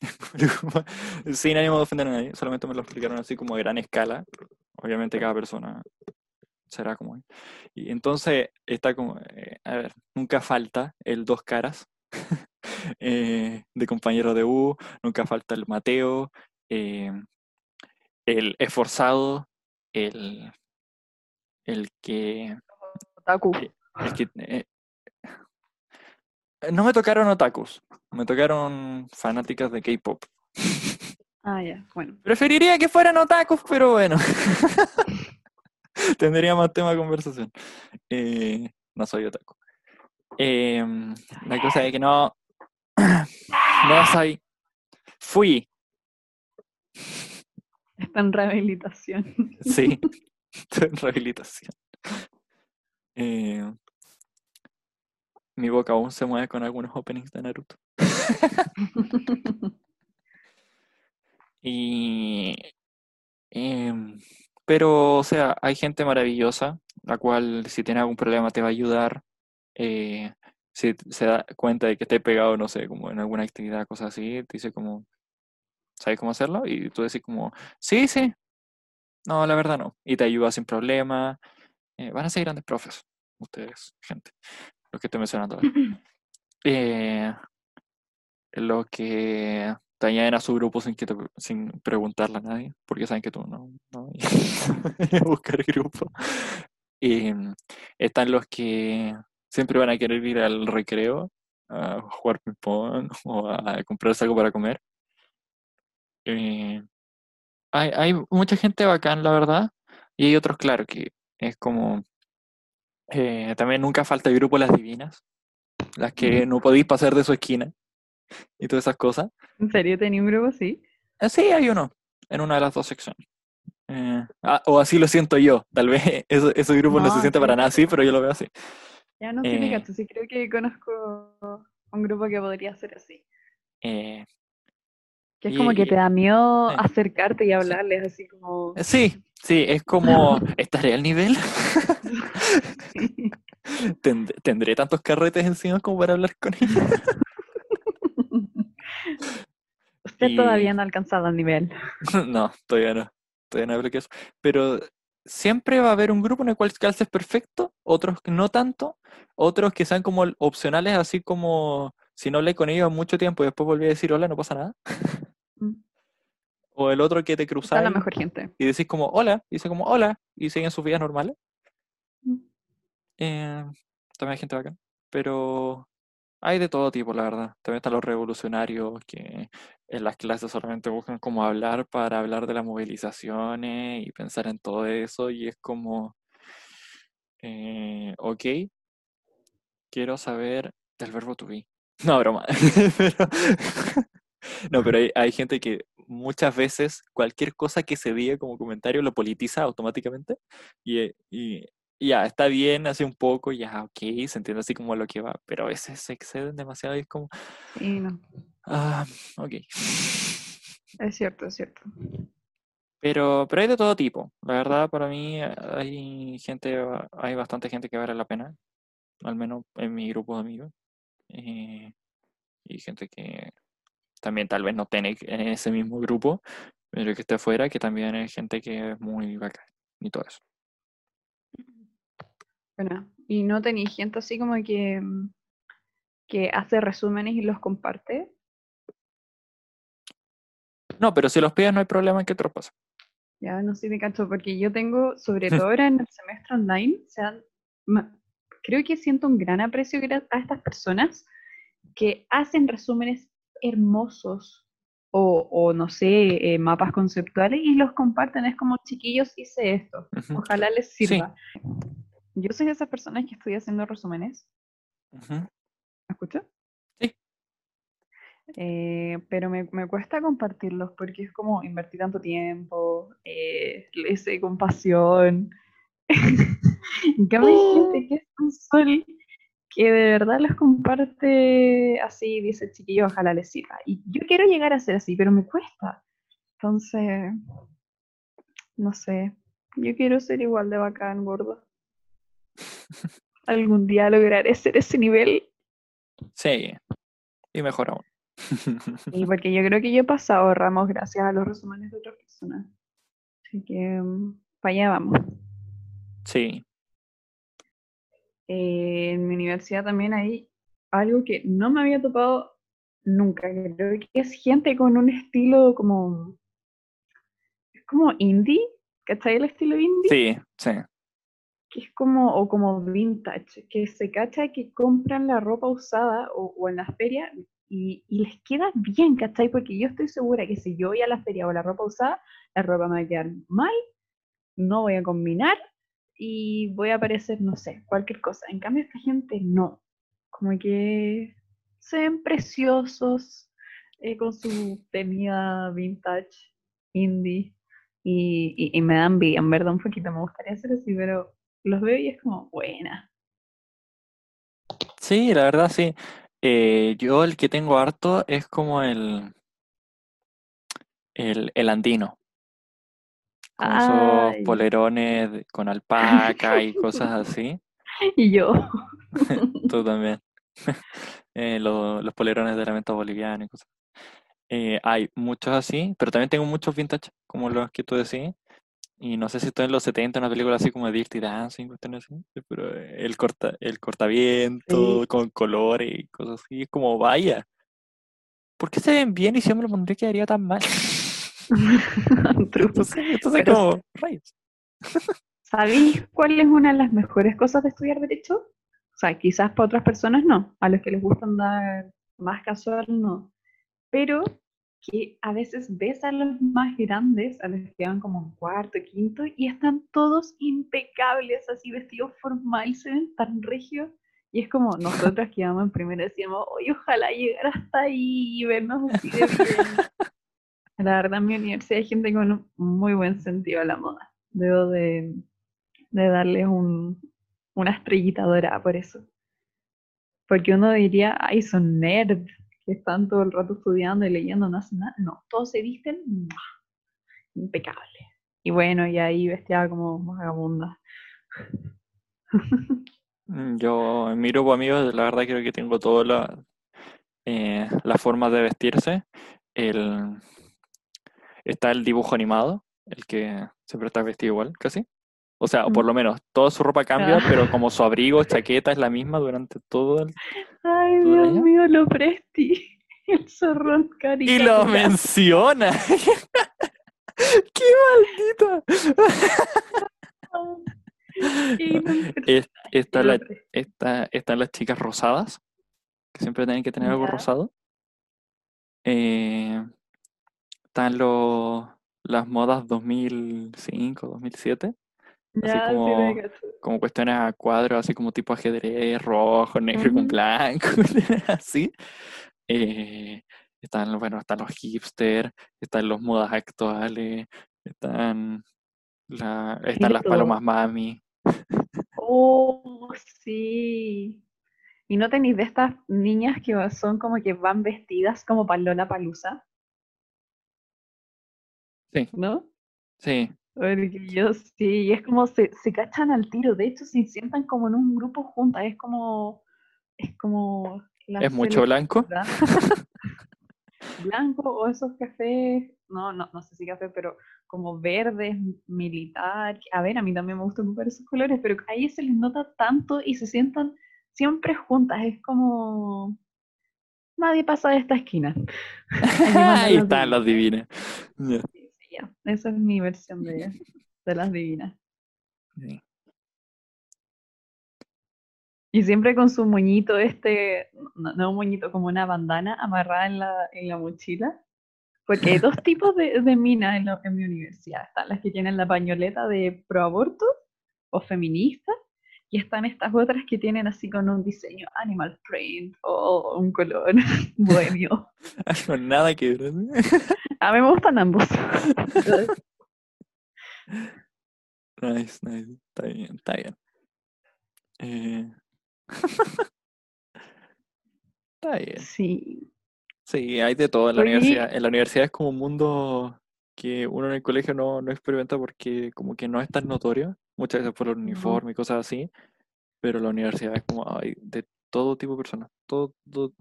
Sin ánimo de ofender a nadie, solamente me lo explicaron así como a gran escala. Obviamente cada persona será como... Y entonces está como, eh, a ver, nunca falta el dos caras eh, de compañero de U, nunca falta el Mateo, eh, el esforzado, el, el que... Otaku. Eh, el que eh, no me tocaron otakus, me tocaron fanáticas de K-pop. Ah, ya, bueno. Preferiría que fueran otakus, pero bueno. Tendría más tema de conversación. Eh, no soy otaku. Em, la cosa es que no. No soy. Fui, Está en rehabilitación. sí. Estoy en rehabilitación. Eh, mi boca aún se mueve con algunos openings de Naruto. Y, em, pero, o sea, hay gente maravillosa, la cual si tiene algún problema te va a ayudar. eh, si se da cuenta de que esté pegado, no sé, como en alguna actividad, cosas así, te dice como, ¿sabes cómo hacerlo? Y tú decís como, sí, sí, no, la verdad no. Y te ayuda sin problema. Eh, van a ser grandes profes, ustedes, gente, los que estoy mencionando. Eh, lo que te añaden a su grupo sin, que te- sin preguntarle a nadie, porque saben que tú no, no a buscar grupo. Y mm, están los que siempre van a querer ir al recreo a jugar ping-pong o a comprarse algo para comer. Eh, hay, hay mucha gente bacán, la verdad, y hay otros, claro, que es como... eh, también nunca falta el grupo Las Divinas, las que no podéis pasar de su esquina y todas esas cosas. ¿En serio tenía un grupo así? Eh, Sí, hay uno en una de las dos secciones. Eh, ah, o así lo siento yo. Tal vez eso- ese grupo no, se siente sí. para nada así, pero yo lo veo así. Ya no sé, te Eh. sí creo que conozco un grupo que podría ser así. Que es Y- como que te da miedo sí. acercarte y hablarles así como... sí, sí, es como, ¿estaré al nivel? ¿Tend- ¿Tendré tantos carretes encima como para hablar con ellos? Usted Y- todavía no ha alcanzado el nivel. No, todavía no. Todavía no hablo que eso. Pero siempre va a haber un grupo en el cual calces perfecto, otros que no tanto, otros que sean como opcionales, así como si no hablé con ellos mucho tiempo y después volví a decir hola, no pasa nada. Mm. O el otro que te cruzáis la mejor gente. y decís como hola, y dice como hola, y siguen sus vidas normales. Mm. Eh, también hay gente bacán. Pero hay de todo tipo, la verdad. También están los revolucionarios que en las clases solamente buscan como hablar para hablar de las movilizaciones y pensar en todo eso. Y es como, eh, ok, quiero saber del verbo to be. No, broma. Pero- no, pero hay, hay gente que muchas veces cualquier cosa que se diga como comentario lo politiza automáticamente. Y, eh, y ya, está bien, hace un poco, ya, ok, se entiende así como lo que va, pero a veces se exceden demasiado y es como, Sí, no. ah, ok. Es cierto, es cierto. Pero, pero hay de todo tipo. La verdad, para mí eh, hay gente, hay bastante gente que vale la pena, al menos en mi grupo de amigos. Eh, y gente que también tal vez no tiene en ese mismo grupo, pero que esté afuera, que también hay gente que es muy bacán y todo eso. Bueno, y no tenéis gente así como que, mm, que hace resúmenes y los comparte. No, pero si los pides no hay problema en que te los pase. Ya no sé, me cacho, porque yo tengo, sobre todo ahora en el semestre online, sea, ma- creo que siento un gran aprecio a estas personas que hacen resúmenes hermosos o, o no sé, eh, mapas conceptuales y los comparten. Es como, chiquillos, hice esto, ojalá les Sí. sirva. Yo soy de esas personas que estoy haciendo resúmenes. ¿me escuchas? Sí. Eh, pero me, me cuesta compartirlos porque es como invertir tanto tiempo, eh, lo hice con pasión. En cambio, hay gente que es un sol que de verdad los comparte así, dice chiquillo, ojalá les sirva. Y yo quiero llegar a ser así, pero me cuesta. Entonces, no sé, yo quiero ser igual de bacán, gordo. Algún día lograré ser ese nivel. Sí. Y mejor aún. Y porque yo creo que yo he pasado ramos gracias a los resúmenes de otras personas. Así que, para allá vamos. Sí. Eh, en mi universidad también hay algo que no me había topado nunca. Creo que es gente con un estilo como. Es como indie. ¿Cachai el estilo indie? Sí, sí. Que es como. O como vintage. Que se cacha que compran la ropa usada o, o en la feria y, y les queda bien, ¿cachai? Porque yo estoy segura que si yo voy a la feria o la ropa usada, la ropa me va a quedar mal, no voy a combinar y voy a parecer, no sé, cualquier cosa. En cambio, esta gente no. Como que se ven preciosos eh, con su tenida vintage, indie, y, y- me dan bien, en verdad, un poquito. Me gustaría ser así, pero los veo y es como, buena. Sí, la verdad sí. Eh, yo el que tengo harto es como el, el, el andino. Con esos polerones con alpaca y cosas así. y yo. Tú también. Eh, lo- los polerones de lamento boliviano y cosas. Eh, hay muchos así, pero también tengo muchos vintage, como los que tú decís. Y no sé si estoy en los 70, una película así como Dirty Dancing, así. Pero eh, el corta, el cortaviento Sí. con colores y cosas así. Es como, vaya. ¿Por qué se ven bien y si yo me lo pondría quedaría tan mal? True. Entonces, entonces Pero- como, rayos. ¿Sabéis cuál es una de las mejores cosas de estudiar derecho? O sea, quizás para otras personas no, a los que les gusta andar más casual no, pero que a veces ves a los más grandes, a los que van como en cuarto, quinto, y están todos impecables, así vestidos formal, se ven tan regios, y es como nosotros que íbamos en primero decíamos, oye, ojalá llegar hasta ahí y vernos así de bien. La verdad, en mi universidad hay gente con un muy buen sentido a la moda. Debo de, darles un, una estrellita dorada por eso. Porque uno diría, ay, son nerds, que están todo el rato estudiando y leyendo, no hacen nada. No, todos se visten impecable. Y bueno, y ahí vestida como vagabunda. Mm, Yo en mi grupo amigos, la verdad creo que tengo todas la- eh, las formas de vestirse. El, está el dibujo animado, el que siempre está vestido igual, casi. O sea, o por lo menos toda su ropa cambia, Ah. pero como su abrigo, chaqueta es la misma durante todo el... Ay, ¿Todo el Dios mío, lo presti. El zorrón Y caricatura. lo menciona. ¡Qué maldita! Y Es- está la, está, están las chicas rosadas, que siempre tienen que tener algo rosado. Eh, están los, las modas 2005, 2007, así Ya, sí, como, como cuestiones a cuadros, así como tipo ajedrez, rojo, negro con blanco, así. Eh, están, bueno, están los hipsters, están los modas actuales, están, la, están las palomas mami. Oh, sí. ¿Y no tenéis de estas niñas que son como que van vestidas como para Lollapalooza? Sí, ¿No? sí, Porque yo sí, y es como se, se cachan al tiro, de hecho se sientan como en un grupo juntas, es como, es como es mucho blanco. Blanco o esos cafés, no, no, no sé si café, pero como verdes, militar. A ver, a mí también me gusta ocupar esos colores, pero ahí se les nota tanto y se sientan siempre juntas. Es como nadie pasa de esta esquina. Ahí están las Esa es mi versión de, de las divinas. Y siempre con su moñito, este, no, un moñito, como una bandana amarrada en la, en la mochila. Porque hay dos tipos de, de minas en, en, mi universidad. Están las que tienen la pañoleta de proaborto o feminista y están estas otras que tienen así con un diseño animal print o un color bohemio. Con nada que ver. A mí me gustan ambos. nice, nice. Está bien, está bien. Eh... está bien. Sí. Sí, hay de todo en la universidad. En la universidad es como un mundo que uno en el colegio no, no experimenta porque como que no es tan notorio muchas veces por el uniforme y cosas así, pero la universidad es como de todo tipo de personas, todo,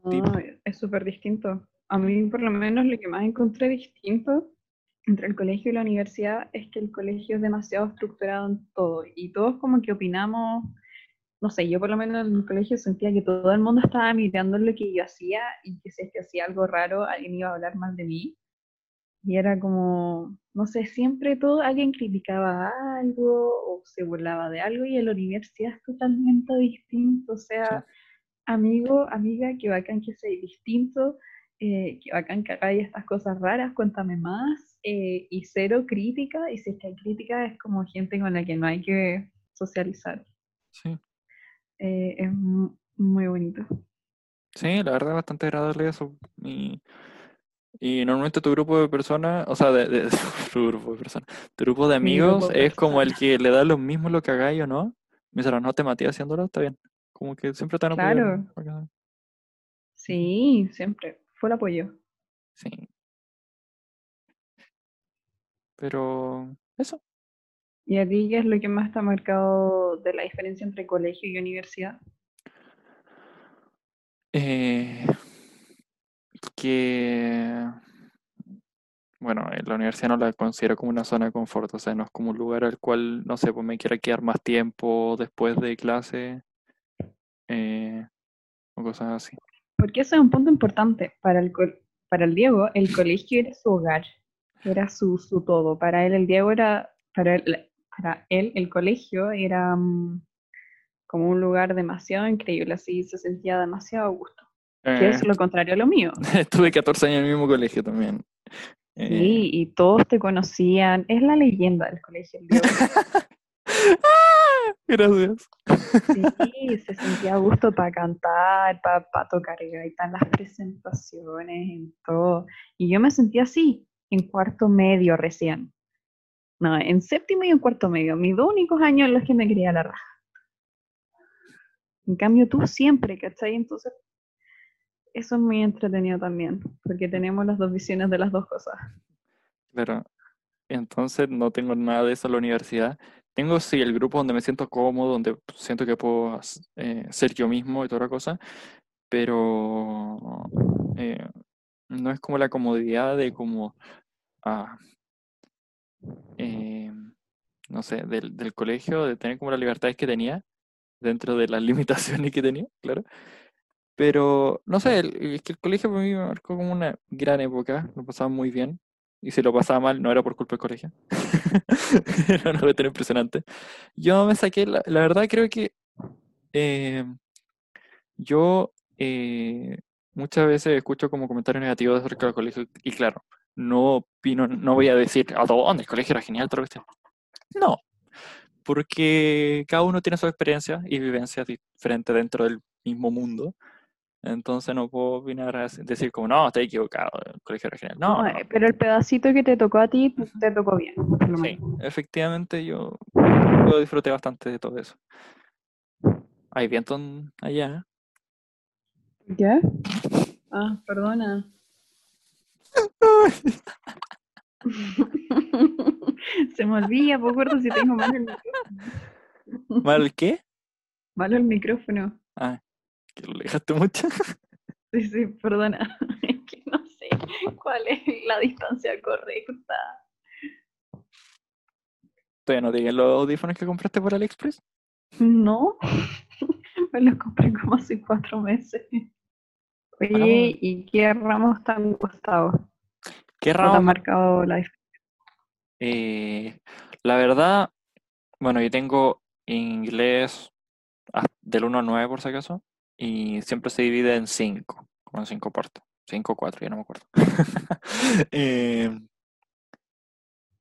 tipo. es súper distinto. A mí por lo menos lo que más encontré distinto entre el colegio y la universidad es que el colegio es demasiado estructurado en todo y todos como que opinamos, no sé, yo por lo menos en el colegio sentía que todo el mundo estaba mirando lo que yo hacía y que si es que hacía algo raro alguien iba a hablar mal de mí y era como, no sé, siempre todo, alguien criticaba algo o se burlaba de algo y en la universidad es totalmente distinto. O sea, amigo, amiga, que bacán que sea distinto, eh, que bacán que hagáis estas cosas raras, cuéntame más. Eh, y cero crítica, y si es que hay crítica es como gente con la que no hay que socializar. Sí. Eh, es muy bonito. Sí, la verdad es bastante agradable eso. Y y normalmente tu grupo de personas, o sea, de, tu grupo de personas, tu grupo de amigos es como el que le da lo mismo lo que hagáis o no. Mientras no te maté haciéndolo, está bien. Como que siempre están apoyando. Claro. Sí, siempre. Fue el apoyo. Sí. Pero eso. ¿Y a ti qué es lo que más te ha marcado de la diferencia entre colegio y universidad? Eh, que, bueno, la universidad no la considero como una zona de confort, o sea, no es como un lugar al cual, no sé, pues me quiera quedar más tiempo después de clase eh, o cosas así. Porque eso es un punto importante. Para el, para el Diego, el colegio era su hogar, era su, su todo. Para él, el Diego era, para él, para él el colegio era mm, como un lugar demasiado increíble, así se sentía demasiado a gusto. Que es eh. lo contrario a lo mío. Estuve 14 años en el mismo colegio también. Sí, eh. y todos te conocían. Es la leyenda del colegio. Gracias. Sí, se sentía a gusto para cantar, para tocar gaita en las presentaciones, en todo. Y yo me sentía así, en cuarto medio recién. No, en séptimo y en cuarto medio. Mis dos únicos años en los que me quería la raja. En cambio, tú siempre, ¿cachai? Entonces eso es muy entretenido también, porque tenemos las dos visiones de las dos cosas. Claro, entonces no tengo nada de eso en la universidad. Tengo sí el grupo donde me siento cómodo, donde siento que puedo eh, ser yo mismo y toda la cosa, pero eh, no es como la comodidad de como, ah, eh, no sé, del, del colegio, de tener como las libertades que tenía dentro de las limitaciones que tenía, claro. Pero, no sé, el, que el colegio para mí me marcó como una gran época, lo pasaba muy bien. Y si lo pasaba mal, no era por culpa del colegio. era una cuestión impresionante. Yo me saqué, la, verdad creo que eh, yo eh, muchas veces escucho como comentarios negativos acerca del colegio. Y claro, no opino, no voy a decir, ¿a dónde? El colegio era genial, todo esto. No, porque cada uno tiene su experiencia y vivencias diferentes dentro del mismo mundo. Entonces no puedo opinar, decir como, no, estoy equivocado, el colegio regional. No, eh, pero el pedacito que te tocó a ti, te tocó bien. Sí, efectivamente yo, yo, disfruté bastante de todo eso. Hay viento allá. ¿Ya? Ah, perdona. Se me olvida, por acuerdo si tengo mal el micrófono. ¿Mal el qué? Malo el micrófono. Ah que lo dejaste mucho. Sí, sí, perdona. Es que no sé cuál es la distancia correcta. ¿Todavía no tienen los audífonos que compraste por AliExpress? No, me los compré como hace cuatro meses. Oye, ¿y qué ramos tan costados? ¿Qué ¿O te han marcado la Eh, la verdad, bueno, yo tengo inglés ah, del 1 al 9 por si acaso, y siempre se divide en 5, como 5 partes. 5 o 4, ya no me acuerdo. Eh,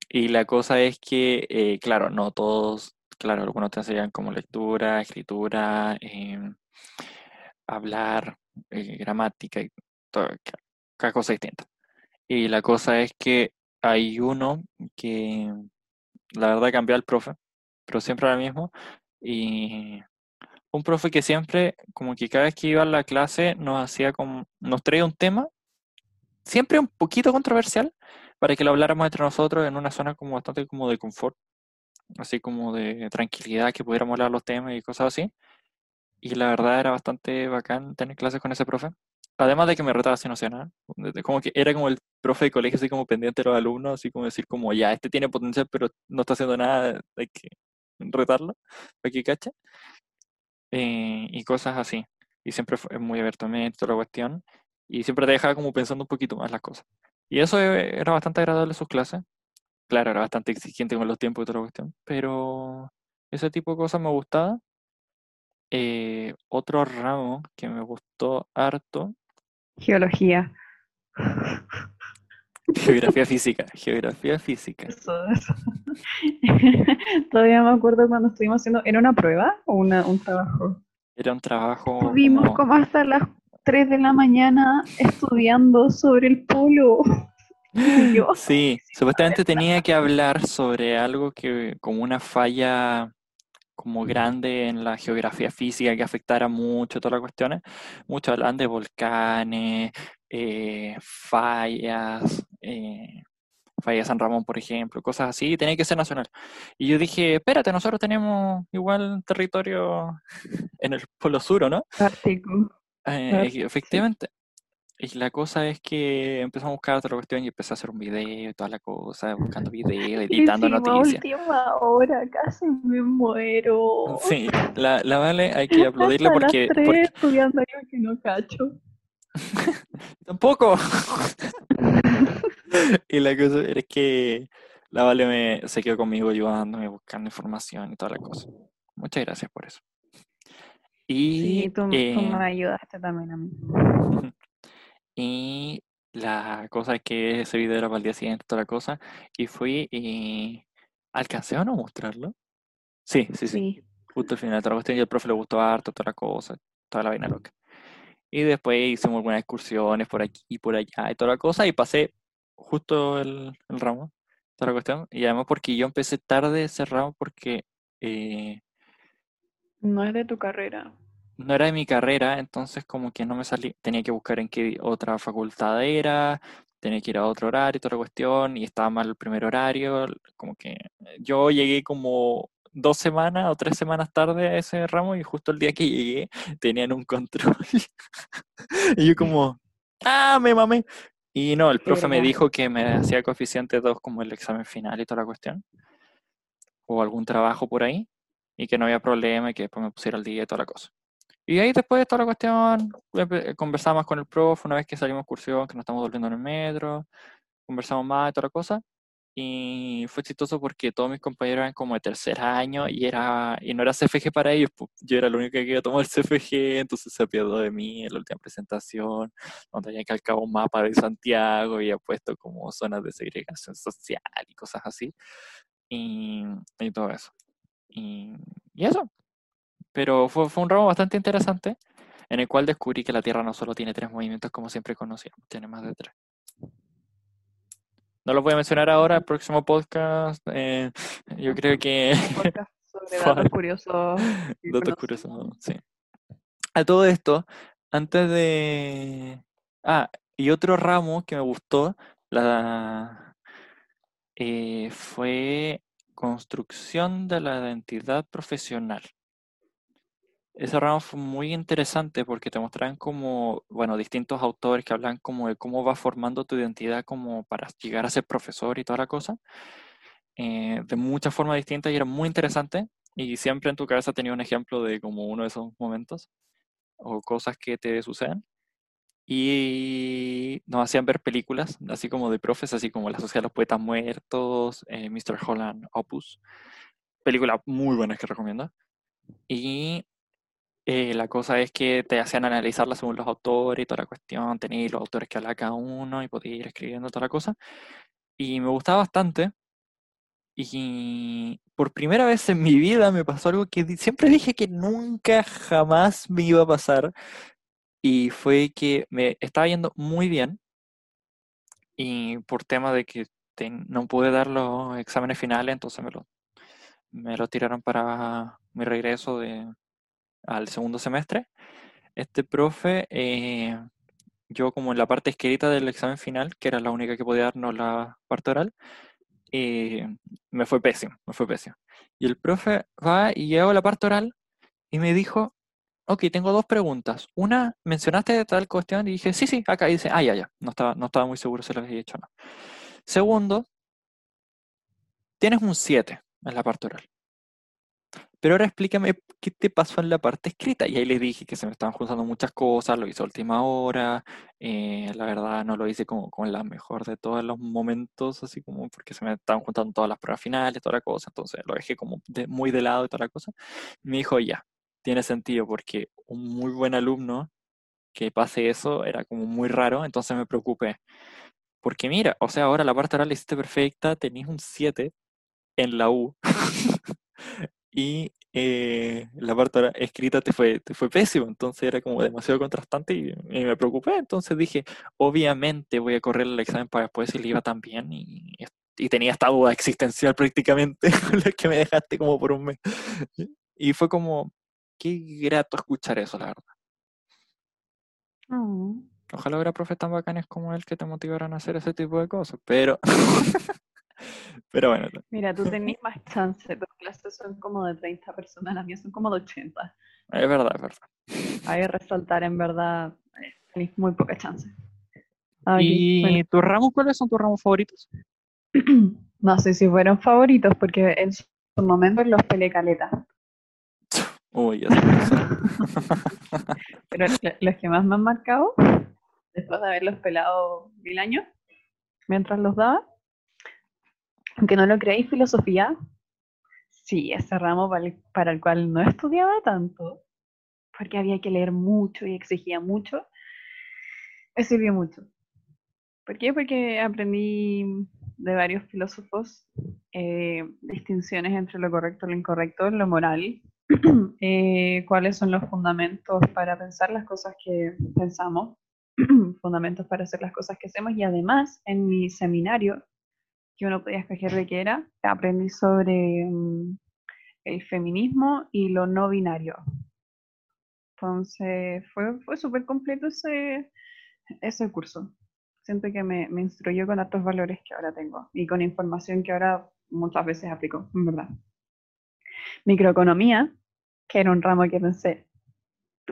y la cosa es que, eh, claro, no todos, claro, algunos te enseñan como lectura, escritura, em, hablar, eh, gramática, y todo, ca- cada cosa distinta. Y la cosa es que hay uno que la verdad cambió al profe, pero siempre el mismo. Y un profe que siempre, como que cada vez que iba a la clase, nos hacía como, nos traía un tema, siempre un poquito controversial, para que lo habláramos entre nosotros en una zona como bastante como de confort, así como de tranquilidad, que pudiéramos hablar los temas y cosas así. Y la verdad era bastante bacán tener clases con ese profe. Además de que me retaba así no nada. Como que era como el profe de colegio, así como pendiente de los alumnos, así como decir como, ya, este tiene potencial, pero no está haciendo nada, hay que retarlo, para que cache. Eh, y cosas así. Y siempre fue muy abiertamente toda la cuestión. Y siempre te dejaba como pensando un poquito más las cosas. Y eso eh, era bastante agradable sus clases. Claro, era bastante exigente con los tiempos y toda la cuestión. Pero ese tipo de cosas me gustaba. Eh, otro ramo que me gustó harto, geología? Geografía física. Geografía física. Eso, eso. Todavía me acuerdo cuando estuvimos haciendo, ¿era una prueba o una, un trabajo? Era un trabajo Estuvimos como- como hasta las 3 de la mañana estudiando sobre el polo. Sí, supuestamente tenía que hablar sobre algo que como una falla como grande en la geografía física que afectara mucho todas las cuestiones. Muchos hablan de volcanes, eh, fallas, eh, falla San Ramón, por ejemplo, cosas así, tenía que ser nacional. Y yo dije, espérate, nosotros tenemos igual territorio en el Polo Sur, ¿o ¿no? Ártico. Eh, efectivamente. Y la cosa es que empezamos a buscar otra cuestión y empecé a hacer un video y toda la cosa, buscando videos, editando noticias. última hora, casi me muero. Sí, la, la Vale hay que aplaudirle Hasta porque, las 3 porque estudiando algo que no cacho. tampoco. Y la cosa es que la Vale me, se quedó conmigo ayudándome, buscando información y toda la cosa. Muchas gracias por eso. Y, Sí, tú, tú eh, me ayudaste también a mí. Y la cosa es que ese video era para el día siguiente, toda la cosa. Y fui y alcancé a no mostrarlo. Sí, sí, sí. Sí. Justo al final, toda la cuestión. Y al profe le gustó harto, toda la cosa, toda la vaina loca. Y después hicimos algunas excursiones por aquí y por allá y toda la cosa. Y pasé justo el, el ramo, toda la cuestión. Y además porque yo empecé tarde ese ramo porque eh, No es de tu carrera. no era de mi carrera, entonces como que no me salí, tenía que buscar en qué otra facultad era, tenía que ir a otro horario, toda la cuestión, y estaba mal el primer horario, como que yo llegué como dos semanas o tres semanas tarde a ese ramo y justo el día que llegué tenían un control. y yo como, ah, me mamé. Y no, el profe me dijo que me hacía coeficiente 2 como el examen final y toda la cuestión, o algún trabajo por ahí, y que no había problema y que después me pusiera al día y toda la cosa. Y ahí después de toda la cuestión, empe- conversamos con el profe una vez que salimos excursión, que nos estamos volviendo en el metro, conversamos más y toda la cosa. Y fue chistoso porque todos mis compañeros eran como de tercer año y era y no era CFG para ellos. Yo era el único que tomado el CFG, entonces se apiadó de mí en la última presentación, donde había calcado un mapa de Santiago y había puesto como zonas de segregación social y cosas así. Y, y todo eso. Y, y eso. Pero fue, fue un ramo bastante interesante en el cual descubrí que la Tierra no solo tiene tres movimientos como siempre conocíamos, tiene más de tres. No los voy a mencionar ahora, el próximo podcast, eh, yo creo que... Podcast sobre datos curiosos. Datos curiosos, sí. A todo esto, antes de... Ah, y otro ramo que me gustó, la... eh, fue construcción de la identidad profesional. Ese ramo fue muy interesante porque te mostraban como, bueno, distintos autores que hablan como de cómo va formando tu identidad como para llegar a ser profesor y toda la cosa. eh, de muchas formas distintas y era muy interesante. Y siempre en tu cabeza tenía un ejemplo de como uno de esos momentos o cosas que te suceden. Y nos hacían ver películas, así como de profes, así como La Sociedad de los Poetas Muertos, eh, Mr. Holland Opus. Películas muy buenas que recomiendo. Y eh, la cosa es que te hacían analizarla según los autores y toda la cuestión, tenéis los autores que habla cada uno y podías ir escribiendo toda la cosa. Y me gustaba bastante. Y por primera vez en mi vida me pasó algo que siempre dije que nunca jamás me iba a pasar. Y fue que me estaba yendo muy bien. Y por tema de que no pude dar los exámenes finales, entonces me lo, me lo tiraron para mi regreso de, al segundo semestre. Este profe, eh, yo como en la parte escrita del examen final, que era la única que podía darnos la parte oral, eh, me fue pésimo, me fue pésimo. Y el profe va y llegó a la parte oral y me dijo, ok, tengo dos preguntas. Una, mencionaste tal cuestión y dije, sí, sí, acá dice, ah, ya, ya, no estaba, no estaba muy seguro si lo había dicho o no. Segundo, tienes un 7 en la parte oral. Pero ahora explícame qué te pasó en la parte escrita. Y ahí le dije que se me estaban juntando muchas cosas, lo hice a última hora, eh, la verdad no lo hice como con la mejor de todos los momentos, así como porque se me estaban juntando todas las pruebas finales, toda la cosa, entonces lo dejé como muy de lado y toda la cosa. Me dijo, ya, tiene sentido porque un muy buen alumno que pase eso era como muy raro, entonces me preocupé. Porque mira, o sea, ahora la parte oral la hiciste perfecta, tenías un 7 en la U. y eh, la parte escrita te fue, te fue pésimo, entonces era como demasiado contrastante y, me preocupé, entonces dije, obviamente voy a correr el examen para después si le iba tan bien y, y tenía esta duda existencial prácticamente, la que me dejaste como por un mes. Y fue como, qué grato escuchar eso, la verdad. Oh. Ojalá hubiera profes tan bacanes como él que te motivaran a hacer ese tipo de cosas, pero... Pero bueno. Mira, tú tenés más chance, tus clases son como de 30 personas, las mías son como de 80. Es verdad, es verdad. Hay que resaltar, en verdad, eh, tenéis muy poca chance. ¿Y tus ramos cuáles son tus ramos favoritos? no sé si fueron favoritos, porque en su momento los peleé caleta. Uy, ya Pero los que más me han marcado, después de haberlos pelado mil años, mientras los daba, aunque no lo creéis, filosofía, sí, ese ramo para el, cual no estudiaba tanto, porque había que leer mucho y exigía mucho, me sirvió mucho. ¿Por qué? Porque aprendí de varios filósofos eh, distinciones entre lo correcto y lo incorrecto, lo moral, eh, cuáles son los fundamentos para pensar las cosas que pensamos, fundamentos para hacer las cosas que hacemos y además en mi seminario que uno podía escoger de qué era, aprendí sobre mm, el feminismo y lo no binario. Entonces fue, fue súper completo ese, ese curso. Siento que me, me instruyó con otros valores que ahora tengo y con información que ahora muchas veces aplico, en verdad. Microeconomía, que era un ramo que pensé,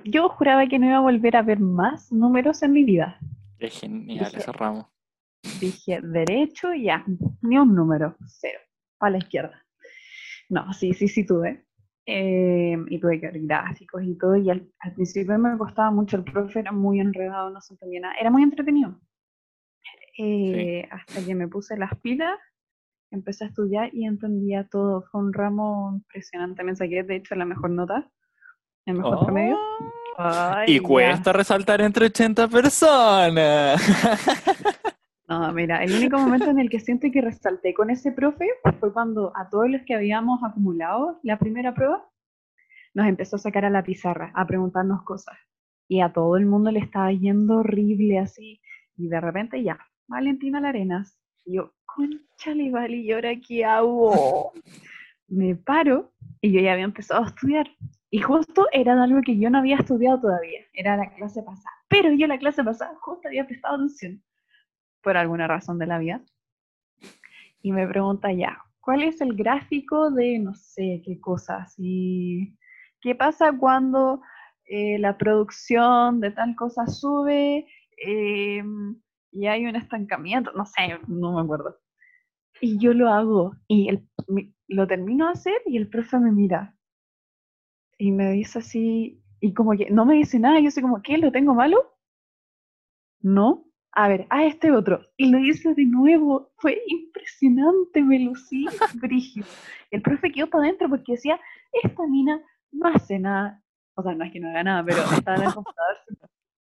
yo juraba que no iba a volver a ver más números en mi vida. Es genial ese ramo. Dije, derecho, ya, ni un número, cero, a la izquierda. No, sí, sí, sí tuve. Eh, y tuve que ver gráficos y todo, y al, principio me costaba mucho, el profe era muy enredado, no se entendía nada, era muy entretenido. Eh, hasta que me puse las pilas, empecé a estudiar y entendía todo. Fue un ramo impresionante, me saqué de hecho la mejor nota, el mejor oh. promedio. y cuesta resaltar entre 80 personas. No, mira, el único momento en el que siento que resalté con ese profe fue cuando a todos los que habíamos acumulado la primera prueba, nos empezó a sacar a la pizarra, a preguntarnos cosas. Y a todo el mundo le estaba yendo horrible así. Y de repente ya, Valentina Larenas. Y yo, conchale, vale, ¿y ahora qué hago? Me paro y yo ya había empezado a estudiar. Y justo era algo que yo no había estudiado todavía, era la clase pasada. Pero yo la clase pasada justo había prestado atención por alguna razón de la vida. Y me pregunta ya, ¿cuál es el gráfico de no sé qué cosas? ¿Y qué pasa cuando eh, la producción de tal cosa sube em, y hay un estancamiento? No sé, no me acuerdo. Y yo lo hago. Y lo termino de hacer y el profe me mira. Y me dice así, y como que no me dice nada. Yo sé como, ¿qué? ¿Lo tengo malo? No. A ver, ah, este otro. Y lo hice de nuevo. Fue impresionante, me lucí brígido. El profe quedó para adentro porque decía, esta mina no hace nada. O sea, no es que no haga nada, pero estaba en el computador.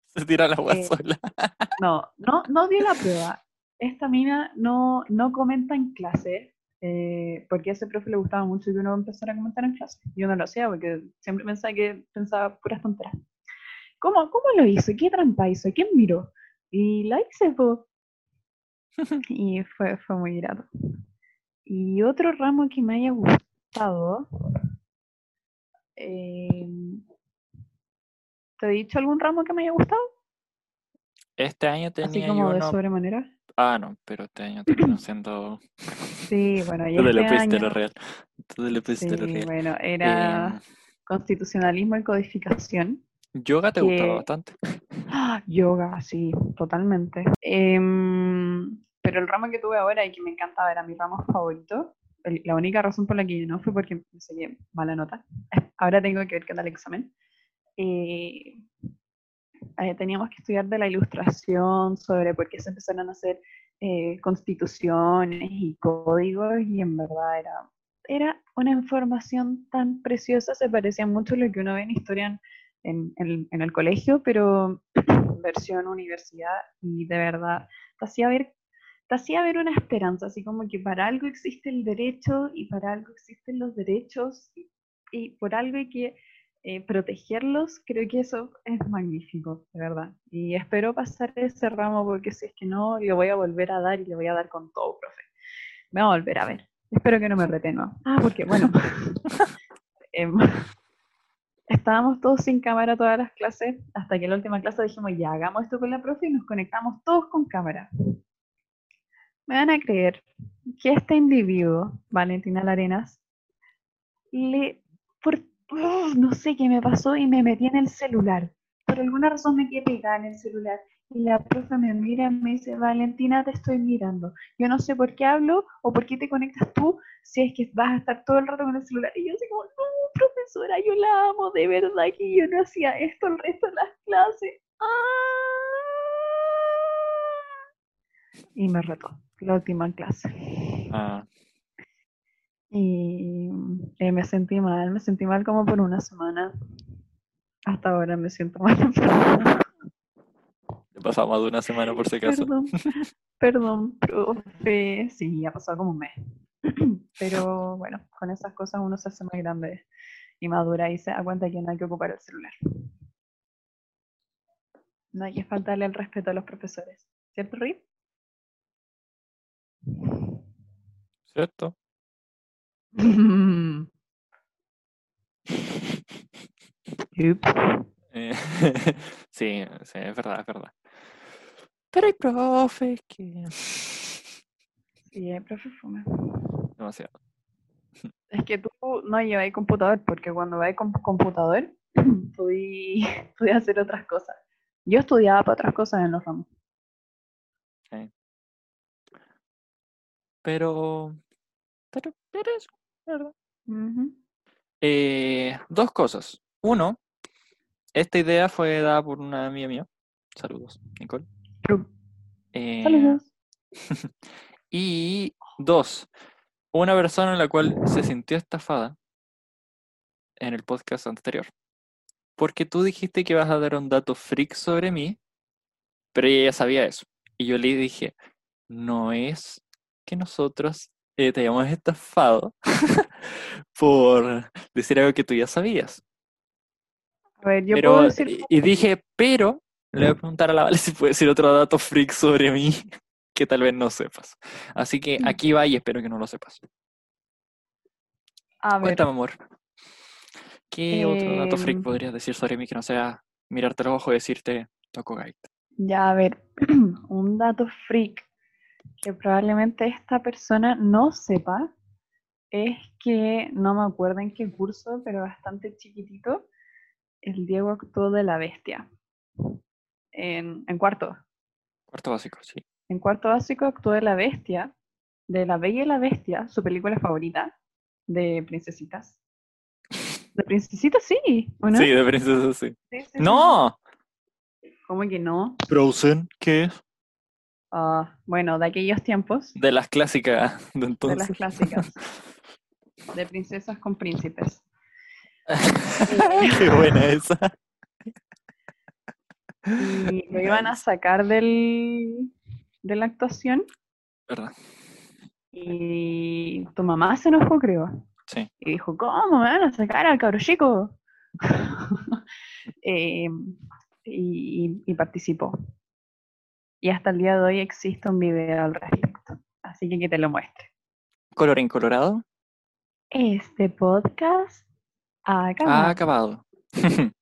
Se tira la Eh, sola. No, no, no dio la prueba. Esta mina no, no comenta en clase, eh, porque a ese profe le gustaba mucho que uno empezara a comentar en clase. Yo no lo hacía porque siempre pensaba que pensaba puras tonteras. ¿Cómo, cómo lo hizo? ¿Qué trampa hizo? ¿Quién miró? Y la hice, po. Y fue, fue muy grato. Y otro ramo que me haya gustado. eh, ¿Te he dicho algún ramo que me haya gustado? Este año Así tenía como yo de uno. sobremanera. Ah, no, pero este año terminó siendo. Sí, bueno, y Tú le este lo año. real. Lo Sí, real. bueno, era Em, constitucionalismo y codificación. yoga te gustaba bastante. ¡Ah! Yoga, sí, totalmente. Em, pero el ramo que tuve ahora y que me encantaba era mi ramo favorito. la única razón por la que no fue porque me saqué mala nota. Ahora tengo que ver qué tal el examen. Eh, eh, teníamos que estudiar de la ilustración, sobre por qué se empezaron a hacer eh, constituciones y códigos, y en verdad era, era una información tan preciosa, se parecía mucho a lo que uno ve en historia en, en- en el colegio, pero versión universidad, y de verdad te hacía ver, te hacía ver una esperanza, así como que para algo existe el derecho y para algo existen los derechos, y, y por algo hay que eh, protegerlos, creo que eso es magnífico, de verdad. Y espero pasar ese ramo porque si es que no, lo voy a volver a dar y le voy a dar con todo, profe. Me va a volver a ver. Espero que no me retenga. Ah, porque bueno, em, estábamos todos sin cámara todas las clases, hasta que en la última clase dijimos, ya, hagamos esto con la profe y nos conectamos todos con cámara. Me van a creer que este individuo, Valentina Larenas, le, por, ¡oh! no sé qué me pasó y me metí en el celular. Por alguna razón me quedé pegada en el celular. Y la profe me mira y me dice, Valentina, te estoy mirando. Yo no sé por qué hablo o por qué te conectas tú si es que vas a estar todo el rato con el celular. Y yo así como, no, profesora, yo la amo, de verdad que yo no hacía esto el resto de las clases. ¡Ah! Y me retó, la última clase. Ah, Y eh, me sentí mal, me sentí mal como por una semana. Hasta ahora me siento mal. le pasaba más de una semana por si acaso. Perdón, perdón, profe. Sí, ha pasado como un mes. Pero bueno, con esas cosas uno se hace más grande y madura y se da cuenta que no hay que ocupar el celular. No hay que faltarle el respeto a los profesores. ¿Cierto, Rip? ¿Cierto? Eh, sí, sí, es verdad, es verdad. Pero hay profes que. Sí, el profe fuma. Demasiado. Es que tú no lleváis computador, porque cuando vais con computador, podí, podí hacer otras cosas. Yo estudiaba para otras cosas en los ramos. Pero. Pero, pero eso, ¿verdad? Eh, dos cosas. Uno, esta idea fue dada por una amiga mía. Saludos, Nicole. Eh, Saludos. Y dos, una persona en la cual se sintió estafada en el podcast anterior. Porque tú dijiste que ibas a dar un dato freak sobre mí, pero ella ya sabía eso. Y yo le dije, no es que nosotros eh, te hayamos estafado por decir algo que tú ya sabías. A ver, yo pero, puedo decir. y dije, pero le voy a preguntar a la Vale si puede decir otro dato freak sobre mí que tal vez no sepas. Así que Mm. aquí va y espero que no lo sepas. A ver, Cuéntame, amor. ¿Qué otro dato freak Em. podrías decir sobre mí que no sea mirarte los ojos y decirte toco gaita? ya, a ver, un dato freak que probablemente esta persona no sepa es que no me acuerdo en qué curso, pero bastante chiquitito, el Diego actuó de la bestia. En, en cuarto. Cuarto básico, sí. En cuarto básico actuó de la bestia de La Bella y la Bestia, su película favorita de princesitas. De princesitas sí, ¿o no? Sí, de princesa, sí. Sí, sí, sí. ¡No! ¿Cómo que no? Frozen, ¿qué es? Ah, bueno, de aquellos tiempos, De las clásicas de de entonces. las clásicas, de princesas con príncipes. Qué buena esa. Y lo iban a sacar del, de la actuación ¿Verdad? y tu mamá se enojó, creo. Sí. Y dijo, ¿cómo me van a sacar al cabro chico? Eh, y, participó. Y hasta el día de hoy existe un video al respecto. Así que que te lo muestre. Colorín colorado. Este podcast ha Ha acabado. acabado.